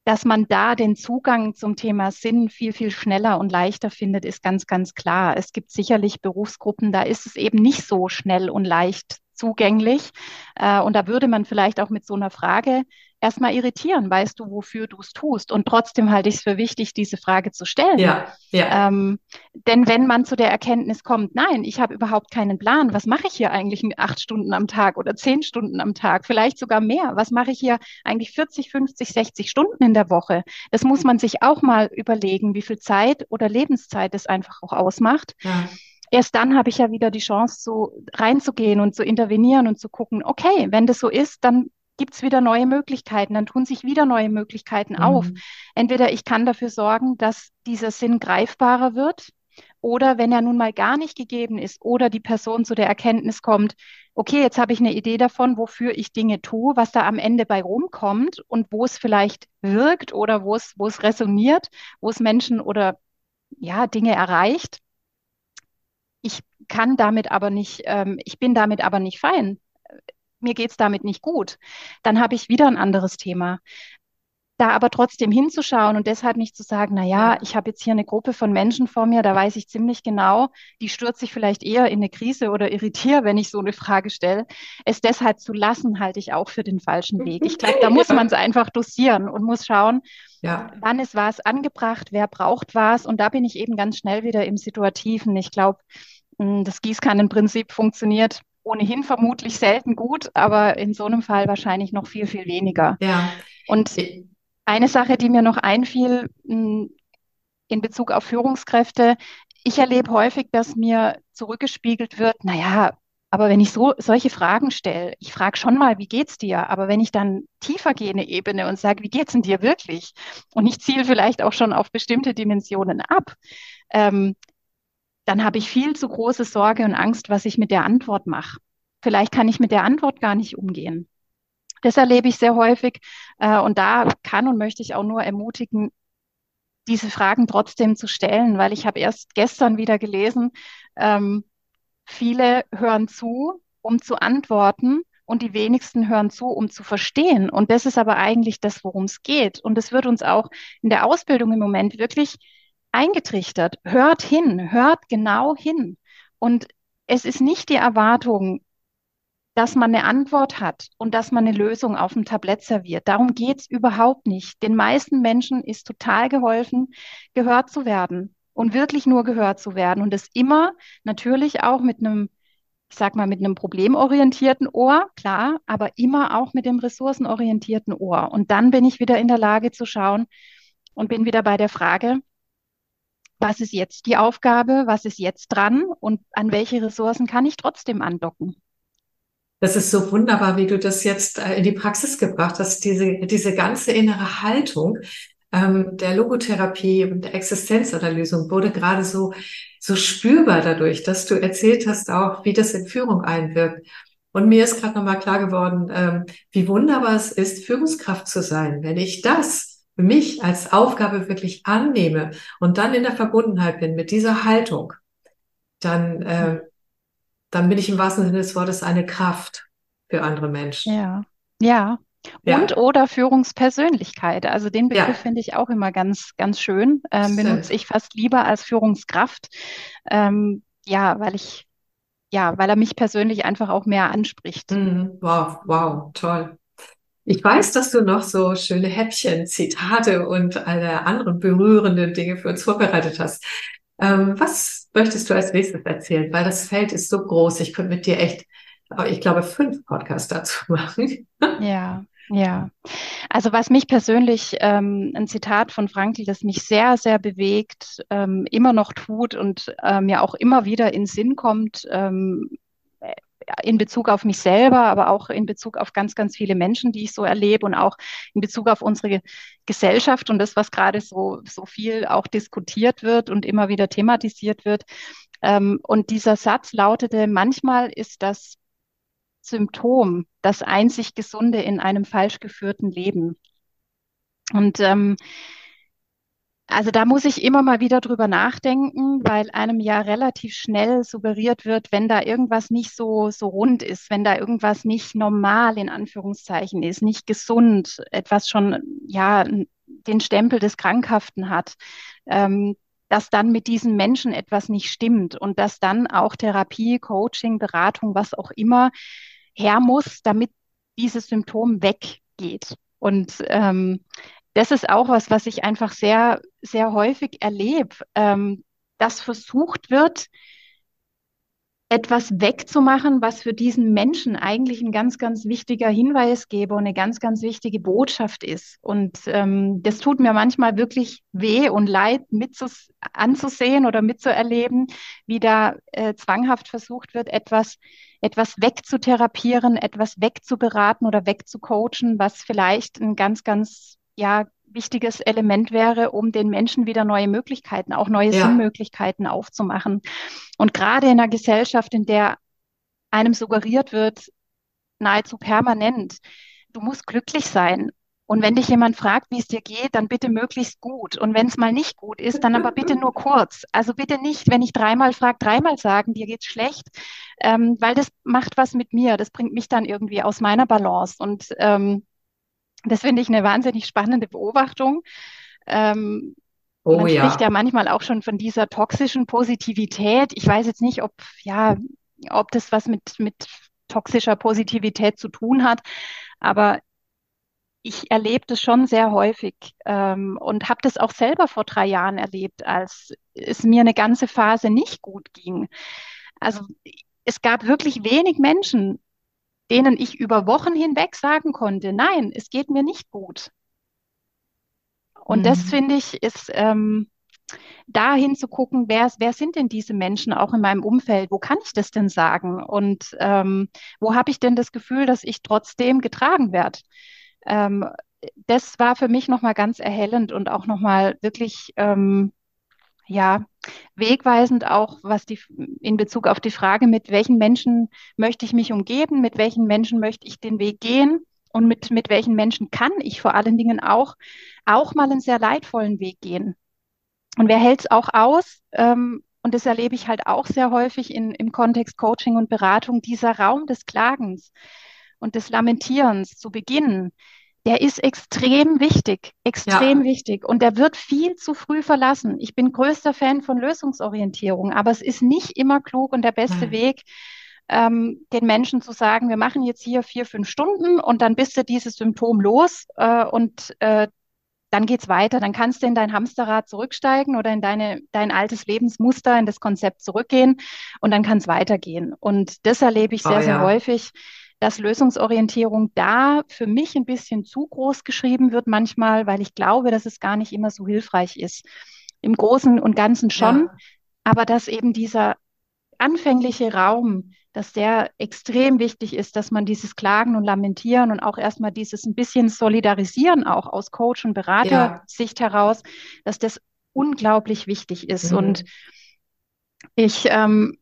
dass man da den Zugang zum Thema Sinn viel, viel schneller und leichter findet, ist ganz, ganz klar. Es gibt sicherlich Berufsgruppen, da ist es eben nicht so schnell und leicht zugänglich. Äh, und da würde man vielleicht auch mit so einer Frage erstmal irritieren, weißt du, wofür du es tust. Und trotzdem halte ich es für wichtig, diese Frage zu stellen. Ja, ja. Ähm, denn wenn man zu der Erkenntnis kommt, nein, ich habe überhaupt keinen Plan, was mache ich hier eigentlich acht Stunden am Tag oder zehn Stunden am Tag, vielleicht sogar mehr, was mache ich hier eigentlich 40, 50, 60 Stunden in der Woche? Das muss man sich auch mal überlegen, wie viel Zeit oder Lebenszeit es einfach auch ausmacht. Ja erst dann habe ich ja wieder die Chance, so reinzugehen und zu intervenieren und zu gucken, okay, wenn das so ist, dann gibt es wieder neue Möglichkeiten, dann tun sich wieder neue Möglichkeiten mhm. auf. Entweder ich kann dafür sorgen, dass dieser Sinn greifbarer wird, oder wenn er nun mal gar nicht gegeben ist oder die Person zu der Erkenntnis kommt, okay, jetzt habe ich eine Idee davon, wofür ich Dinge tue, was da am Ende bei rumkommt und wo es vielleicht wirkt oder wo es, wo es resoniert, wo es Menschen oder ja, Dinge erreicht. Ich kann damit aber nicht, ähm, ich bin damit aber nicht fein. Mir geht's damit nicht gut. Dann habe ich wieder ein anderes Thema da aber trotzdem hinzuschauen und deshalb nicht zu sagen, na ja, ich habe jetzt hier eine Gruppe von Menschen vor mir, da weiß ich ziemlich genau, die stürzt sich vielleicht eher in eine Krise oder irritiert, wenn ich so eine Frage stelle. Es deshalb zu lassen, halte ich auch für den falschen Weg. Ich glaube, da muss man es einfach dosieren und muss schauen, ja. wann ist was angebracht, wer braucht was und da bin ich eben ganz schnell wieder im Situativen. Ich glaube, hm, das Gießkannenprinzip funktioniert ohnehin vermutlich selten gut, aber in so einem Fall wahrscheinlich noch viel, viel weniger. Ja. Und eine Sache, die mir noch einfiel hm, in Bezug auf Führungskräfte, ich erlebe häufig, dass mir zurückgespiegelt wird, naja, aber wenn ich so solche Fragen stelle, ich frage schon mal, wie geht's dir? Aber wenn ich dann tiefer gehe eine Ebene und sage, wie geht's denn dir wirklich? Und ich ziele vielleicht auch schon auf bestimmte Dimensionen ab, ähm, dann habe ich viel zu große Sorge und Angst, was ich mit der Antwort mache. Vielleicht kann ich mit der Antwort gar nicht umgehen. Das erlebe ich sehr häufig. Äh, und da kann und möchte ich auch nur ermutigen, diese Fragen trotzdem zu stellen, weil ich habe erst gestern wieder gelesen, ähm, viele hören zu, um zu antworten und die wenigsten hören zu, um zu verstehen. Und das ist aber eigentlich das, worum es geht. Und es wird uns auch in der Ausbildung im Moment wirklich eingetrichtert. Hört hin, hört genau hin. Und es ist nicht die Erwartung, dass man eine Antwort hat und dass man eine Lösung auf dem Tablett serviert. Darum geht's überhaupt nicht. Den meisten Menschen ist total geholfen, gehört zu werden und wirklich nur gehört zu werden. Und das immer natürlich auch mit einem, ich sag mal, mit einem problemorientierten Ohr, klar, aber immer auch mit dem ressourcenorientierten Ohr. Und dann bin ich wieder in der Lage zu schauen und bin wieder bei der Frage, was ist jetzt die Aufgabe, was ist jetzt dran und an welche Ressourcen kann ich trotzdem andocken? Das ist so wunderbar, wie du das jetzt äh, in die Praxis gebracht hast, diese, diese ganze innere Haltung ähm, der Logotherapie und der Existenzanalyse wurde gerade so, so spürbar dadurch, dass du erzählt hast auch, wie das in Führung einwirkt. Und mir ist gerade nochmal klar geworden, ähm, wie wunderbar es ist, Führungskraft zu sein. Wenn ich das für mich als Aufgabe wirklich annehme und dann in der Verbundenheit bin mit dieser Haltung, dann äh, dann bin ich im wahrsten Sinne des Wortes eine Kraft für andere Menschen. Ja, ja. Und ja. oder Führungspersönlichkeit. Also den Begriff ja. finde ich auch immer ganz, ganz schön. Ähm, benutze ich fast lieber als Führungskraft. Ähm, ja, weil ich, ja, weil er mich persönlich einfach auch mehr anspricht. Mhm. Wow, wow, toll. Ich weiß, dass du noch so schöne Häppchen, Zitate und alle anderen berührenden Dinge für uns vorbereitet hast. Ähm, was möchtest du als nächstes erzählen? Weil das Feld ist so groß. Ich könnte mit dir echt, ich glaube, fünf Podcasts dazu machen. Ja, ja. Also was mich persönlich, ähm, ein Zitat von Frankl, das mich sehr, sehr bewegt, ähm, immer noch tut und äh, mir auch immer wieder in Sinn kommt, ähm, in Bezug auf mich selber, aber auch in Bezug auf ganz, ganz viele Menschen, die ich so erlebe und auch in Bezug auf unsere Gesellschaft und das, was gerade so, so viel auch diskutiert wird und immer wieder thematisiert wird. Ähm, und dieser Satz lautete, manchmal ist das Symptom das einzig Gesunde in einem falsch geführten Leben. Und ähm, also da muss ich immer mal wieder drüber nachdenken, weil einem ja relativ schnell suggeriert wird, wenn da irgendwas nicht so, so rund ist, wenn da irgendwas nicht normal in Anführungszeichen ist, nicht gesund, etwas schon, ja, den Stempel des Krankhaften hat, ähm, dass dann mit diesen Menschen etwas nicht stimmt und dass dann auch Therapie, Coaching, Beratung, was auch immer her muss, damit dieses Symptom weggeht. Und ähm, das ist auch was, was ich einfach sehr, sehr häufig erlebe, ähm, dass versucht wird, etwas wegzumachen, was für diesen Menschen eigentlich ein ganz, ganz wichtiger Hinweisgeber und eine ganz, ganz wichtige Botschaft ist. Und ähm, das tut mir manchmal wirklich weh und leid, mitzus anzusehen oder mitzuerleben, wie da äh, zwanghaft versucht wird, etwas, etwas wegzutherapieren, etwas wegzuberaten oder wegzucoachen, was vielleicht ein ganz, ganz ja wichtiges Element wäre, um den Menschen wieder neue Möglichkeiten, auch neue ja. Sinnmöglichkeiten aufzumachen. Und gerade in einer Gesellschaft, in der einem suggeriert wird, nahezu permanent, du musst glücklich sein. Und wenn dich jemand fragt, wie es dir geht, dann bitte möglichst gut. Und wenn es mal nicht gut ist, dann aber bitte nur kurz. Also bitte nicht, wenn ich dreimal frage, dreimal sagen, dir geht's schlecht, ähm, weil das macht was mit mir. Das bringt mich dann irgendwie aus meiner Balance. Und ähm, das finde ich eine wahnsinnig spannende Beobachtung. Ähm, Oh man ja. spricht ja manchmal auch schon von dieser toxischen Positivität. Ich weiß jetzt nicht, ob, ja, ob das was mit, mit toxischer Positivität zu tun hat, aber ich erlebe das schon sehr häufig ähm, und habe das auch selber vor drei Jahren erlebt, als es mir eine ganze Phase nicht gut ging. Also es gab wirklich wenig Menschen, denen ich über Wochen hinweg sagen konnte, nein, es geht mir nicht gut. Und das Mhm. finde ich ist ähm, dahin zu gucken, wer, wer sind denn diese Menschen auch in meinem Umfeld? Wo kann ich das denn sagen? Und ähm, wo habe ich denn das Gefühl, dass ich trotzdem getragen werde? Ähm, das war für mich nochmal ganz erhellend und auch nochmal wirklich, ähm, ja, wegweisend auch, was die, in Bezug auf die Frage, mit welchen Menschen möchte ich mich umgeben, mit welchen Menschen möchte ich den Weg gehen und mit, mit welchen Menschen kann ich vor allen Dingen auch, auch mal einen sehr leidvollen Weg gehen. Und wer hält es auch aus? Ähm, und das erlebe ich halt auch sehr häufig in, im Kontext Coaching und Beratung, dieser Raum des Klagens und des Lamentierens zu Beginn, der ist extrem wichtig, extrem Ja, wichtig. Und der wird viel zu früh verlassen. Ich bin größter Fan von Lösungsorientierung, aber es ist nicht immer klug und der beste nein. Weg, ähm, den Menschen zu sagen, wir machen jetzt hier vier, fünf Stunden und dann bist du dieses Symptom los äh, und äh, dann geht's weiter. Dann kannst du in dein Hamsterrad zurücksteigen oder in deine, dein altes Lebensmuster, in das Konzept zurückgehen und dann kann es weitergehen. Und das erlebe ich Oh sehr, sehr ja. häufig, dass Lösungsorientierung da für mich ein bisschen zu groß geschrieben wird manchmal, weil ich glaube, dass es gar nicht immer so hilfreich ist. Im Großen und Ganzen schon, Ja. aber dass eben dieser anfängliche Raum, dass der extrem wichtig ist, dass man dieses Klagen und Lamentieren und auch erstmal dieses ein bisschen Solidarisieren auch aus Coach- und Ja. Beratersicht heraus, dass das unglaublich wichtig ist. Und Mhm. ich ähm,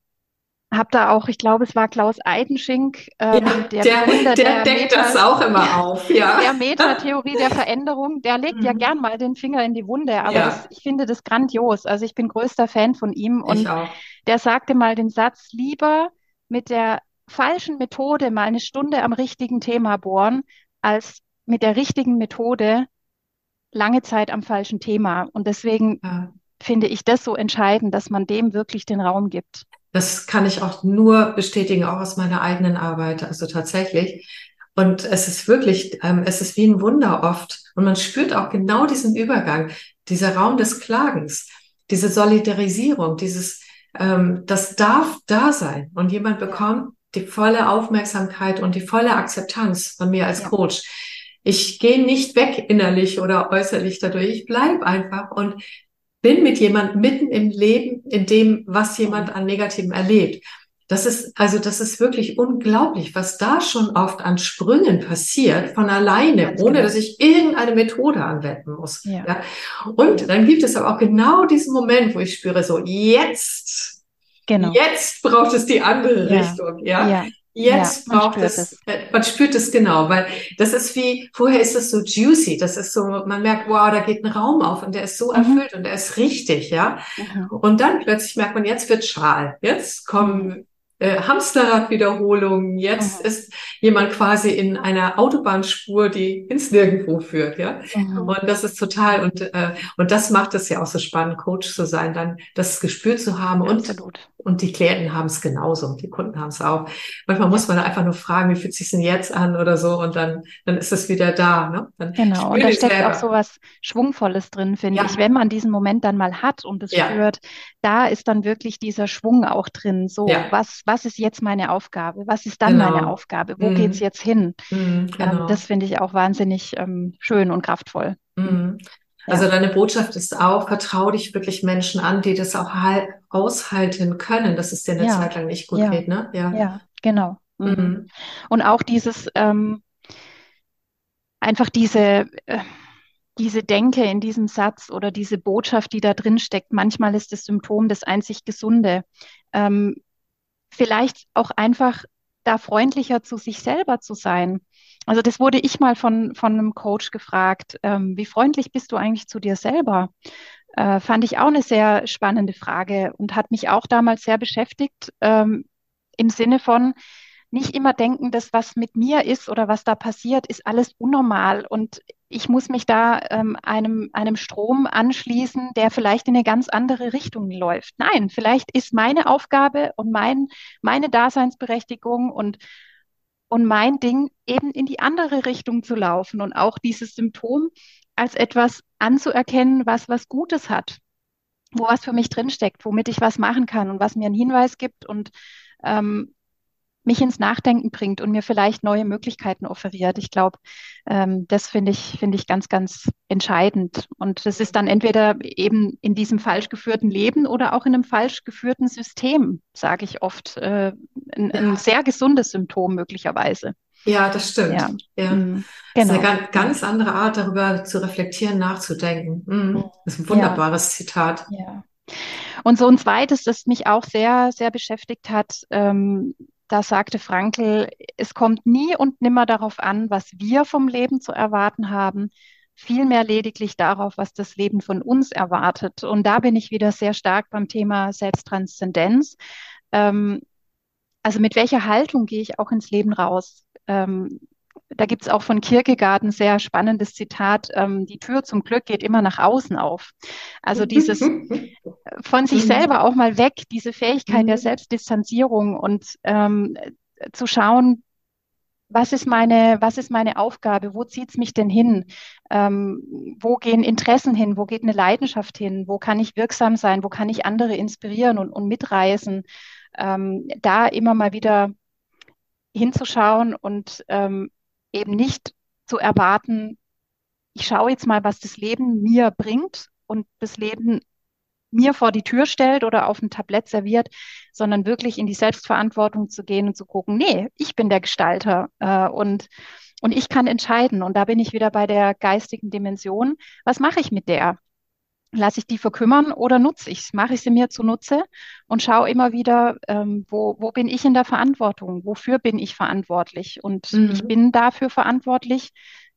habe da auch, ich glaube, es war Klaus Eidenschink, ähm, Ja, der der, der der deckt das Meta, auch immer auf, ja. der Metatheorie der Veränderung, der legt ja Mhm. gern mal den Finger in die Wunde, aber das, Ja, ich finde das grandios. Also ich bin größter Fan von ihm und der sagte mal den Satz, lieber mit der falschen Methode mal eine Stunde am richtigen Thema bohren, als mit der richtigen Methode lange Zeit am falschen Thema. Und deswegen Ja. finde ich das so entscheidend, dass man dem wirklich den Raum gibt. Das kann ich auch nur bestätigen, auch aus meiner eigenen Arbeit, also tatsächlich. Und es ist wirklich, ähm, es ist wie ein Wunder oft. Und man spürt auch genau diesen Übergang, dieser Raum des Klagens, diese Solidarisierung, dieses, ähm, das darf da sein. Und jemand bekommt die volle Aufmerksamkeit und die volle Akzeptanz von mir als ja, Coach. Ich gehe nicht weg innerlich oder äußerlich dadurch. Ich bleib einfach und bin mit jemandem mitten im Leben, in dem, was jemand an Negativem erlebt. Das ist, also das ist wirklich unglaublich, was da schon oft an Sprüngen passiert, von alleine, Ganz ohne genau. dass ich irgendeine Methode anwenden muss. Ja, Ja. Und dann gibt es aber auch genau diesen Moment, wo ich spüre, so jetzt, genau. jetzt braucht es die andere Ja, Richtung, ja, ja, Jetzt man braucht es, es. äh, man spürt es genau, weil das ist wie, vorher ist es so juicy, das ist so, man merkt, wow, da geht ein Raum auf und der ist so Mhm, erfüllt und der ist richtig, ja. mhm, Und dann plötzlich merkt man, jetzt wird schal. Jetzt mhm, kommen äh, Hamsterradwiederholungen. Jetzt mhm, ist jemand quasi in einer Autobahnspur, die ins Nirgendwo führt, ja. mhm. Und das ist total, und, äh, und das macht es ja auch so spannend, Coach zu sein, dann das Gespür zu haben und Absolut. und die Klienten haben es genauso, die Kunden haben es auch. Manchmal Ja. muss man einfach nur fragen, wie fühlt sich denn jetzt an oder so, und dann, dann ist es wieder da, ne? Dann Genau, und da steckt auch selber. so was Schwungvolles drin, finde ich. Ja, Wenn man diesen Moment dann mal hat und es ja, spürt, da ist dann wirklich dieser Schwung auch drin. So, ja, was, was ist jetzt meine Aufgabe? Was ist dann meine genau. Aufgabe? Wo geht's Mhm. jetzt hin? Mhm, Ähm, das genau. finde ich auch wahnsinnig ähm, schön und kraftvoll. Mhm. Also Ja, deine Botschaft ist auch, vertrau dich wirklich Menschen an, die das auch hal- aushalten können, dass es dir eine ja, Zeit lang nicht gut ja, geht, ne? Ja. ja, genau. Mhm. Mhm. Und auch dieses, ähm, einfach diese, äh, diese Denke in diesem Satz oder diese Botschaft, die da drin steckt. Manchmal ist das Symptom das einzig Gesunde. Ähm, vielleicht auch einfach da freundlicher zu sich selber zu sein. Also das wurde ich mal von, von einem Coach gefragt, ähm, wie freundlich bist du eigentlich zu dir selber? Äh, fand ich auch eine sehr spannende Frage und hat mich auch damals sehr beschäftigt, ähm, im Sinne von, nicht immer denken, dass was mit mir ist oder was da passiert, ist alles unnormal und ich muss mich da ähm, einem, einem Strom anschließen, der vielleicht in eine ganz andere Richtung läuft. Nein, vielleicht ist meine Aufgabe und mein, meine Daseinsberechtigung und, und mein Ding eben in die andere Richtung zu laufen und auch dieses Symptom als etwas anzuerkennen, was was Gutes hat, wo was für mich drinsteckt, womit ich was machen kann und was mir einen Hinweis gibt und ähm, mich ins Nachdenken bringt und mir vielleicht neue Möglichkeiten offeriert. Ich glaube, ähm, das finde ich, finde ich ganz, ganz entscheidend. Und das ist dann entweder eben in diesem falsch geführten Leben oder auch in einem falsch geführten System, sage ich oft. Äh, ein, ja. ein, sehr gesundes Symptom möglicherweise. Ja, das stimmt. Ja. ja. Mhm. Genau. Das ist eine ganz, ganz, andere Art, darüber zu reflektieren, nachzudenken. Mhm. Das ist ein wunderbares ja. Zitat. Ja. Und so ein zweites, das mich auch sehr, sehr beschäftigt hat, ähm, da sagte Frankl, es kommt nie und nimmer darauf an, was wir vom Leben zu erwarten haben, vielmehr lediglich darauf, was das Leben von uns erwartet. Und da bin ich wieder sehr stark beim Thema Selbsttranszendenz. Ähm, also mit welcher Haltung gehe ich auch ins Leben raus? Ähm, da gibt es auch von Kierkegaard ein sehr spannendes Zitat, ähm, die Tür zum Glück geht immer nach außen auf. Also dieses von sich mhm. selber auch mal weg, diese Fähigkeit der mhm. Selbstdistanzierung und ähm, zu schauen, was ist meine, was ist meine Aufgabe? Wo zieht es mich denn hin? Ähm, wo gehen Interessen hin? Wo geht eine Leidenschaft hin? Wo kann ich wirksam sein? Wo kann ich andere inspirieren und, und mitreißen? Ähm, da immer mal wieder hinzuschauen und ähm, eben nicht zu erwarten, ich schaue jetzt mal, was das Leben mir bringt und das Leben mir vor die Tür stellt oder auf ein Tablett serviert, sondern wirklich in die Selbstverantwortung zu gehen und zu gucken, nee, ich bin der Gestalter äh, und, und ich kann entscheiden. Und da bin ich wieder bei der geistigen Dimension. Was mache ich mit der? Lasse ich die verkümmern oder nutze ich es? Mache ich sie mir zunutze und schaue immer wieder, ähm, wo, wo bin ich in der Verantwortung? Wofür bin ich verantwortlich? Und mhm. ich bin dafür verantwortlich,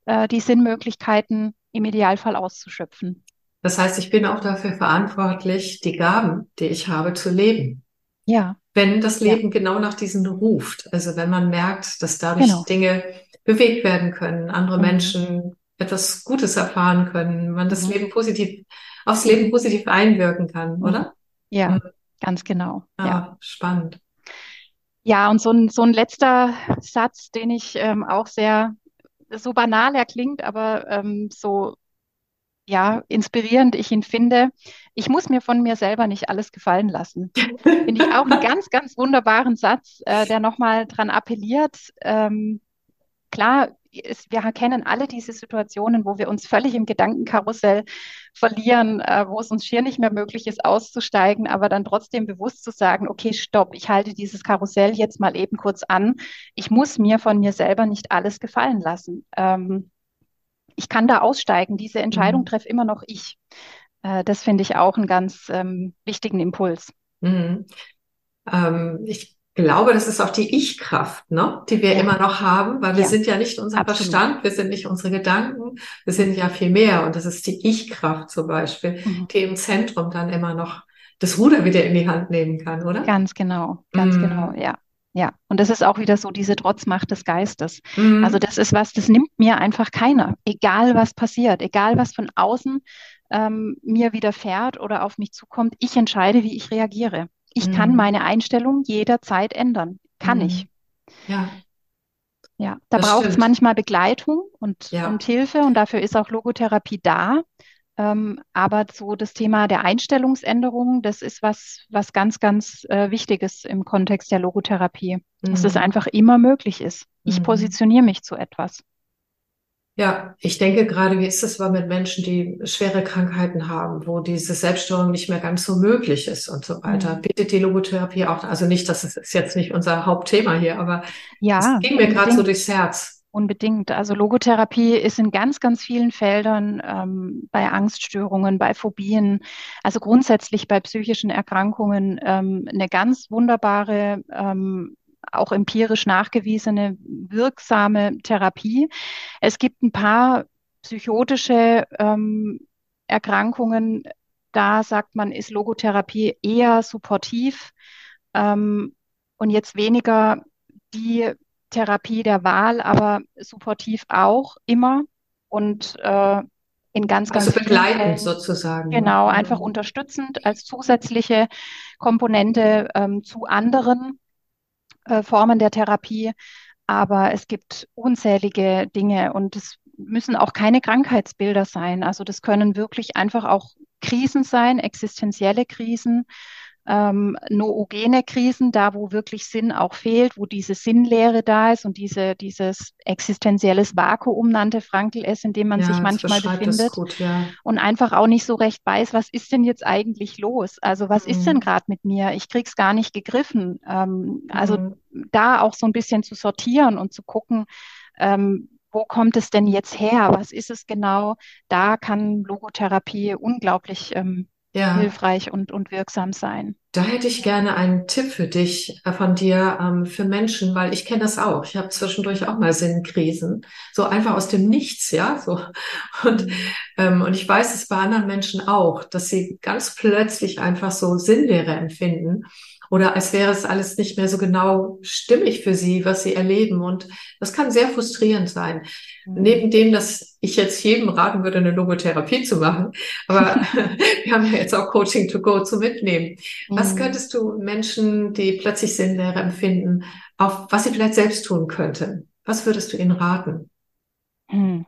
äh, die Sinnmöglichkeiten im Idealfall auszuschöpfen. Das heißt, ich bin auch dafür verantwortlich, die Gaben, die ich habe, zu leben. Ja. Wenn das Leben ja. genau nach diesen ruft. Also wenn man merkt, dass dadurch genau. Dinge bewegt werden können, andere mhm. Menschen etwas Gutes erfahren können, man das mhm. Leben positiv, aufs Leben positiv einwirken kann, mhm. oder? Ja, mhm. ganz genau. Ah, ja. Spannend. Ja, und so ein, so ein letzter Satz, den ich ähm, auch sehr so banal erklingt, aber ähm, so ja, inspirierend ich ihn finde. Ich muss mir von mir selber nicht alles gefallen lassen. Finde ich auch einen ganz, ganz wunderbaren Satz, äh, der nochmal dran appelliert. Ähm, klar, ist, wir kennen alle diese Situationen, wo wir uns völlig im Gedankenkarussell verlieren, äh, wo es uns schier nicht mehr möglich ist, auszusteigen, aber dann trotzdem bewusst zu sagen, okay, stopp, ich halte dieses Karussell jetzt mal eben kurz an. Ich muss mir von mir selber nicht alles gefallen lassen. Ähm, ich kann da aussteigen. Diese Entscheidung mhm. treffe immer noch ich. Äh, das finde ich auch einen ganz ähm, wichtigen Impuls. Mhm. Ähm, ich glaube, das ist auch die Ich-Kraft, ne? die wir ja. immer noch haben, weil wir ja. sind ja nicht unser Absolut. Verstand, wir sind nicht unsere Gedanken, wir sind ja viel mehr. Und das ist die Ich-Kraft zum Beispiel, mhm. die im Zentrum dann immer noch das Ruder wieder in die Hand nehmen kann, oder? Ganz genau, ganz mhm. genau, ja. Ja, und das ist auch wieder so diese Trotzmacht des Geistes. Mhm. Also das ist was, das nimmt mir einfach keiner, egal was passiert, egal was von außen ähm, mir widerfährt oder auf mich zukommt. Ich entscheide, wie ich reagiere. Ich mhm. kann meine Einstellung jederzeit ändern. Kann mhm. ich. Ja. Ja, da braucht es manchmal Begleitung und, ja. und Hilfe und dafür ist auch Logotherapie da. Ähm, aber so das Thema der Einstellungsänderung, das ist was, was ganz, ganz äh, Wichtiges im Kontext der Logotherapie. Mhm. Dass es einfach immer möglich ist. Ich mhm. positioniere mich zu etwas. Ja, ich denke gerade, wie ist es aber mit Menschen, die schwere Krankheiten haben, wo diese Selbststeuerung nicht mehr ganz so möglich ist und so weiter. Mhm. Bietet die Logotherapie auch, also nicht, das ist jetzt nicht unser Hauptthema hier, aber ja, es ging mir gerade so durchs Herz. Unbedingt. Also Logotherapie ist in ganz, ganz vielen Feldern ähm, bei Angststörungen, bei Phobien, also grundsätzlich bei psychischen Erkrankungen ähm, eine ganz wunderbare ähm, auch empirisch nachgewiesene wirksame Therapie. Es gibt ein paar psychotische ähm, Erkrankungen, da sagt man, ist Logotherapie eher supportiv ähm, und jetzt weniger die Therapie der Wahl, aber supportiv auch immer und äh, in ganz, ganz also begleitend sozusagen. Genau, einfach mhm. unterstützend als zusätzliche Komponente ähm, zu anderen äh, Formen der Therapie. Aber es gibt unzählige Dinge und es müssen auch keine Krankheitsbilder sein. Also das können wirklich einfach auch Krisen sein, existenzielle Krisen, ähm, noogene Krisen, da wo wirklich Sinn auch fehlt, wo diese Sinnlehre da ist und diese, dieses existenzielles Vakuum nannte Frankel es, in dem man ja, sich manchmal befindet gut, ja. und einfach auch nicht so recht weiß, was ist denn jetzt eigentlich los? Also was mhm. ist denn gerade mit mir? Ich krieg's gar nicht gegriffen. Ähm, also mhm. da auch so ein bisschen zu sortieren und zu gucken, ähm, wo kommt es denn jetzt her? Was ist es genau? Da kann Logotherapie unglaublich ähm, ja. hilfreich und, und wirksam sein. Da hätte ich gerne einen Tipp für dich, äh, von dir, ähm, für Menschen, weil ich kenne das auch. Ich habe zwischendurch auch mal Sinnkrisen, so einfach aus dem Nichts, ja, so. Und, ähm, und ich weiß es bei anderen Menschen auch, dass sie ganz plötzlich einfach so Sinnlehre empfinden oder als wäre es alles nicht mehr so genau stimmig für sie, was sie erleben. Und das kann sehr frustrierend sein. Mhm. Neben dem, dass ich jetzt jedem raten würde, eine Logotherapie zu machen, aber wir haben ja jetzt auch Coaching to go zu mitnehmen. Mhm. Was könntest du Menschen, die plötzlich Sinnlehre empfinden, auf was sie vielleicht selbst tun könnten? Was würdest du ihnen raten? Mhm.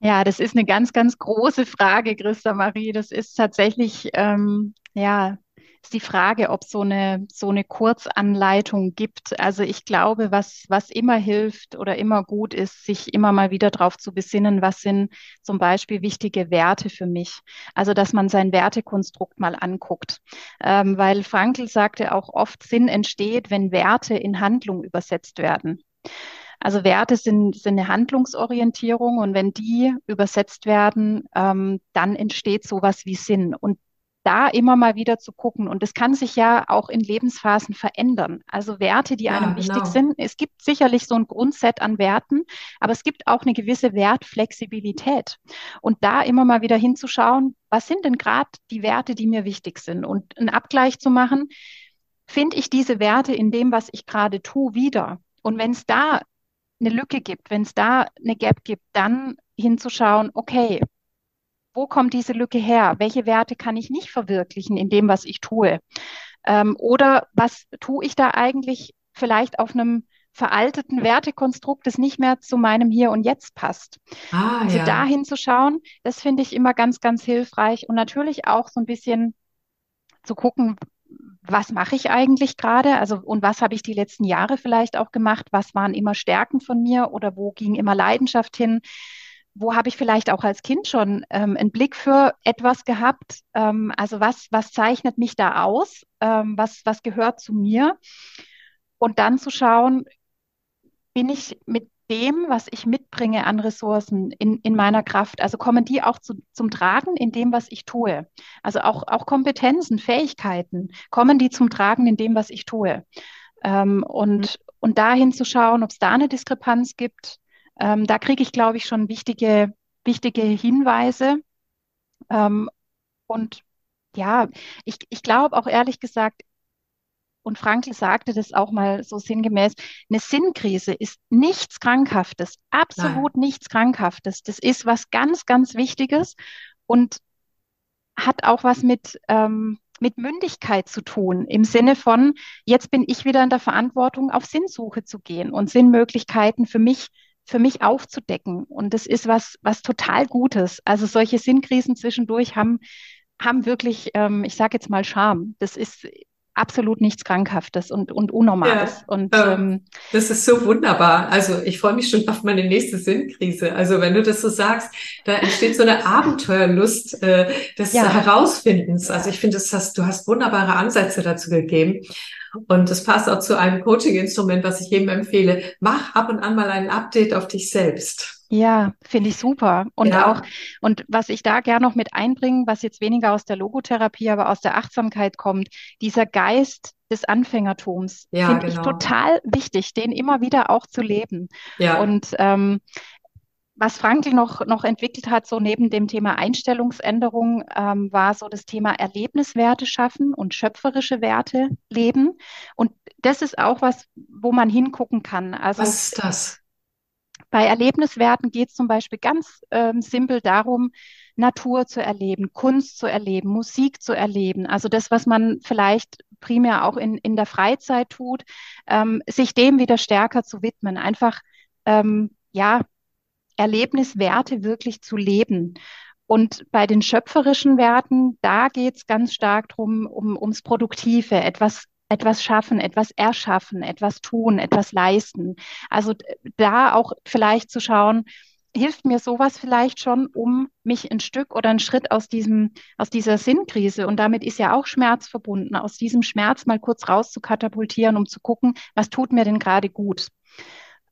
Ja, das ist eine ganz, ganz große Frage, Christa Marie. Das ist tatsächlich, ähm, ja, ist die Frage, ob so eine, so eine Kurzanleitung gibt. Also ich glaube, was, was immer hilft oder immer gut ist, sich immer mal wieder darauf zu besinnen, was sind zum Beispiel wichtige Werte für mich. Also dass man sein Wertekonstrukt mal anguckt. Ähm, weil Frankl sagte auch oft, Sinn entsteht, wenn Werte in Handlung übersetzt werden. Also Werte sind, sind eine Handlungsorientierung und wenn die übersetzt werden, ähm, dann entsteht sowas wie Sinn. Und da immer mal wieder zu gucken. Und das kann sich ja auch in Lebensphasen verändern. Also Werte, die ja, einem wichtig genau. sind. Es gibt sicherlich so ein Grundset an Werten, aber es gibt auch eine gewisse Wertflexibilität. Und da immer mal wieder hinzuschauen, was sind denn gerade die Werte, die mir wichtig sind? Und einen Abgleich zu machen, finde ich diese Werte in dem, was ich gerade tue, wieder? Und wenn es da eine Lücke gibt, wenn es da eine Gap gibt, dann hinzuschauen, okay, wo kommt diese Lücke her? Welche Werte kann ich nicht verwirklichen in dem, was ich tue? Ähm, oder was tue ich da eigentlich vielleicht auf einem veralteten Wertekonstrukt, das nicht mehr zu meinem Hier und Jetzt passt. Ah, also ja. da hinzuschauen, das finde ich immer ganz, ganz hilfreich und natürlich auch so ein bisschen zu gucken, was mache ich eigentlich gerade? Also, und was habe ich die letzten Jahre vielleicht auch gemacht? Was waren immer Stärken von mir oder wo ging immer Leidenschaft hin? Wo habe ich vielleicht auch als Kind schon ähm, einen Blick für etwas gehabt? Ähm, also was, was zeichnet mich da aus? Ähm, was, was gehört zu mir? Und dann zu schauen, bin ich mit dem, was ich mitbringe an Ressourcen in, in meiner Kraft, also kommen die auch zu, zum Tragen in dem, was ich tue? Also auch, auch Kompetenzen, Fähigkeiten, kommen die zum Tragen in dem, was ich tue? Ähm, und, mhm. und dahin zu schauen, ob es da eine Diskrepanz gibt, ähm, da kriege ich, glaube ich, schon wichtige, wichtige Hinweise. Ähm, und ja, ich, ich glaube auch ehrlich gesagt, und Frankl sagte das auch mal so sinngemäß, eine Sinnkrise ist nichts Krankhaftes, absolut Nein. nichts Krankhaftes. Das ist was ganz, ganz Wichtiges und hat auch was mit, ähm, mit Mündigkeit zu tun, im Sinne von, jetzt bin ich wieder in der Verantwortung, auf Sinnsuche zu gehen und Sinnmöglichkeiten für mich für mich aufzudecken. Und das ist was, was total Gutes. Also solche Sinnkrisen zwischendurch haben, haben wirklich, ähm, ich sage jetzt mal Charme. Das ist absolut nichts Krankhaftes und, und Unnormales. Ja, und, ähm, das ist so wunderbar. Also ich freue mich schon auf meine nächste Sinnkrise. Also wenn du das so sagst, da entsteht so eine Abenteuerlust äh, des ja. Herausfindens. Also ich finde, das hast, du hast wunderbare Ansätze dazu gegeben. Und das passt auch zu einem Coaching-Instrument, was ich jedem empfehle. Mach ab und an mal ein Update auf dich selbst. Ja, finde ich super. Und ja. auch, und was ich da gerne noch mit einbringen, was jetzt weniger aus der Logotherapie, aber aus der Achtsamkeit kommt, dieser Geist des Anfängertums ja, finde genau. ich total wichtig, den immer wieder auch zu leben. Ja. Und ähm, was Frankl noch, noch entwickelt hat, so neben dem Thema Einstellungsänderung, ähm, war so das Thema Erlebniswerte schaffen und schöpferische Werte leben. Und das ist auch was, wo man hingucken kann. Also, was ist das? Bei Erlebniswerten geht es zum Beispiel ganz ähm, simpel darum, Natur zu erleben, Kunst zu erleben, Musik zu erleben. Also das, was man vielleicht primär auch in, in der Freizeit tut, ähm, sich dem wieder stärker zu widmen. Einfach, ähm, ja, Erlebniswerte wirklich zu leben. Und bei den schöpferischen Werten, da geht es ganz stark drum, um, ums Produktive, etwas etwas schaffen, etwas erschaffen, etwas tun, etwas leisten. Also da auch vielleicht zu schauen, hilft mir sowas vielleicht schon, um mich ein Stück oder einen Schritt aus diesem, aus dieser Sinnkrise und damit ist ja auch Schmerz verbunden, aus diesem Schmerz mal kurz raus zu katapultieren, um zu gucken, was tut mir denn gerade gut.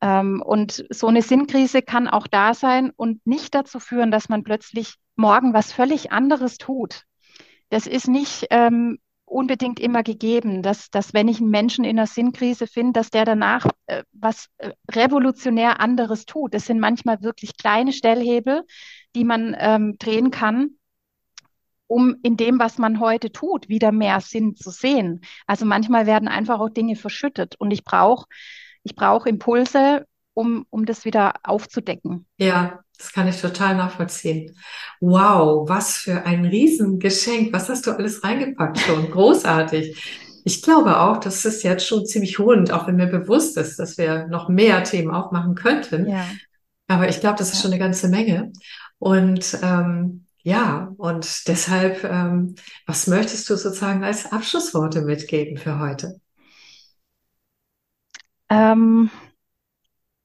Ähm, und so eine Sinnkrise kann auch da sein und nicht dazu führen, dass man plötzlich morgen was völlig anderes tut. Das ist nicht ähm, unbedingt immer gegeben, dass, dass wenn ich einen Menschen in einer Sinnkrise finde, dass der danach äh, was äh, revolutionär anderes tut. Das sind manchmal wirklich kleine Stellhebel, die man ähm, drehen kann, um in dem, was man heute tut, wieder mehr Sinn zu sehen. Also manchmal werden einfach auch Dinge verschüttet und ich brauche ich brauche Impulse, um, um das wieder aufzudecken. Ja, das kann ich total nachvollziehen. Wow, was für ein Riesengeschenk. Was hast du alles reingepackt schon? Großartig. Ich glaube auch, das ist jetzt schon ziemlich rund, auch wenn mir bewusst ist, dass wir noch mehr Themen aufmachen könnten. Ja. Aber ich glaube, das ist ja. schon eine ganze Menge. Und ähm, ja, und deshalb, ähm, was möchtest du sozusagen als Abschlussworte mitgeben für heute? Ähm,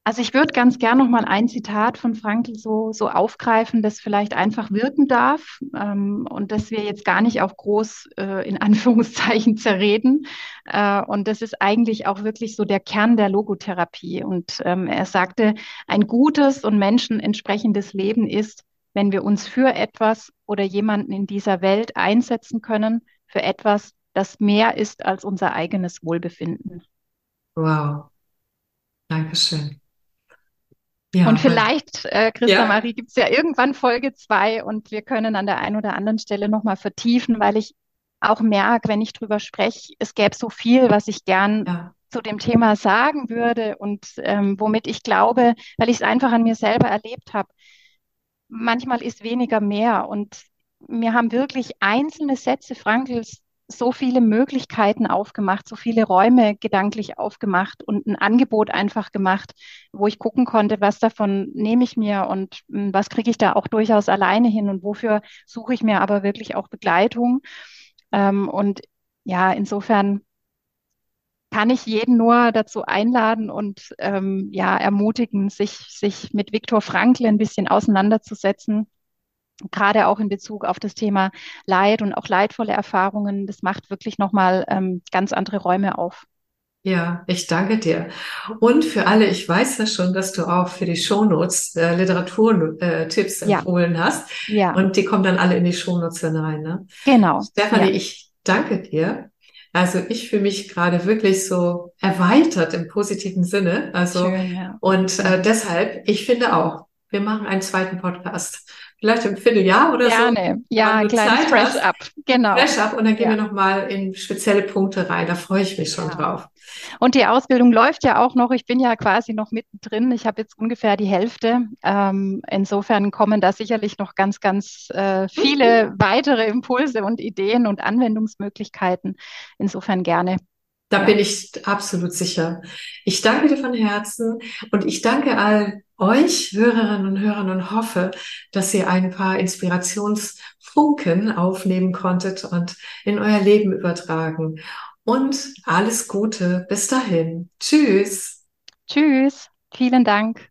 also ich würde ganz gern noch mal ein Zitat von Frankl so, so aufgreifen, das vielleicht einfach wirken darf ähm, und das wir jetzt gar nicht auf groß äh, in Anführungszeichen zerreden. Äh, und das ist eigentlich auch wirklich so der Kern der Logotherapie. Und ähm, er sagte, ein gutes und menschenentsprechendes Leben ist, wenn wir uns für etwas oder jemanden in dieser Welt einsetzen können, für etwas, das mehr ist als unser eigenes Wohlbefinden. Wow. Dankeschön. Ja, und vielleicht, äh, Christa ja. Marie, gibt es ja irgendwann Folge zwei und wir können an der einen oder anderen Stelle nochmal vertiefen, weil ich auch merke, wenn ich drüber spreche, es gäbe so viel, was ich gern ja. zu dem Thema sagen würde und ähm, womit ich glaube, weil ich es einfach an mir selber erlebt habe. Manchmal ist weniger mehr und mir haben wirklich einzelne Sätze Frankels so viele Möglichkeiten aufgemacht, so viele Räume gedanklich aufgemacht und ein Angebot einfach gemacht, wo ich gucken konnte, was davon nehme ich mir und hm, was kriege ich da auch durchaus alleine hin und wofür suche ich mir aber wirklich auch Begleitung. Ähm, und ja, insofern kann ich jeden nur dazu einladen und ähm, ja ermutigen, sich, sich mit Viktor Frankl ein bisschen auseinanderzusetzen gerade auch in Bezug auf das Thema Leid und auch leidvolle Erfahrungen, das macht wirklich nochmal ähm, ganz andere Räume auf. Ja, ich danke dir. Und für alle, ich weiß ja schon, dass du auch für die Shownotes äh, Literaturtipps äh, empfohlen ja. hast. Ja. Und die kommen dann alle in die Shownotes dann rein. Ne? Genau. Stefanie, ja. ich danke dir. Also ich fühle mich gerade wirklich so erweitert im positiven Sinne. Also Schön, ja. und äh, deshalb, ich finde auch, wir machen einen zweiten Podcast vielleicht im Vierteljahr oder Gerne. so. Gerne, ja, ein kleines Fresh-Up, genau. Fresh-Up und dann gehen ja. wir nochmal in spezielle Punkte rein, da freue ich mich schon ja. drauf. Und die Ausbildung läuft ja auch noch, ich bin ja quasi noch mittendrin, ich habe jetzt ungefähr die Hälfte. Ähm, insofern kommen da sicherlich noch ganz, ganz äh, viele weitere Impulse und Ideen und Anwendungsmöglichkeiten. Insofern gerne. Da bin ich absolut sicher. Ich danke dir von Herzen und ich danke all euch, Hörerinnen und Hörern, und hoffe, dass ihr ein paar Inspirationsfunken aufnehmen konntet und in euer Leben übertragen. Und alles Gute. Bis dahin. Tschüss. Tschüss. Vielen Dank.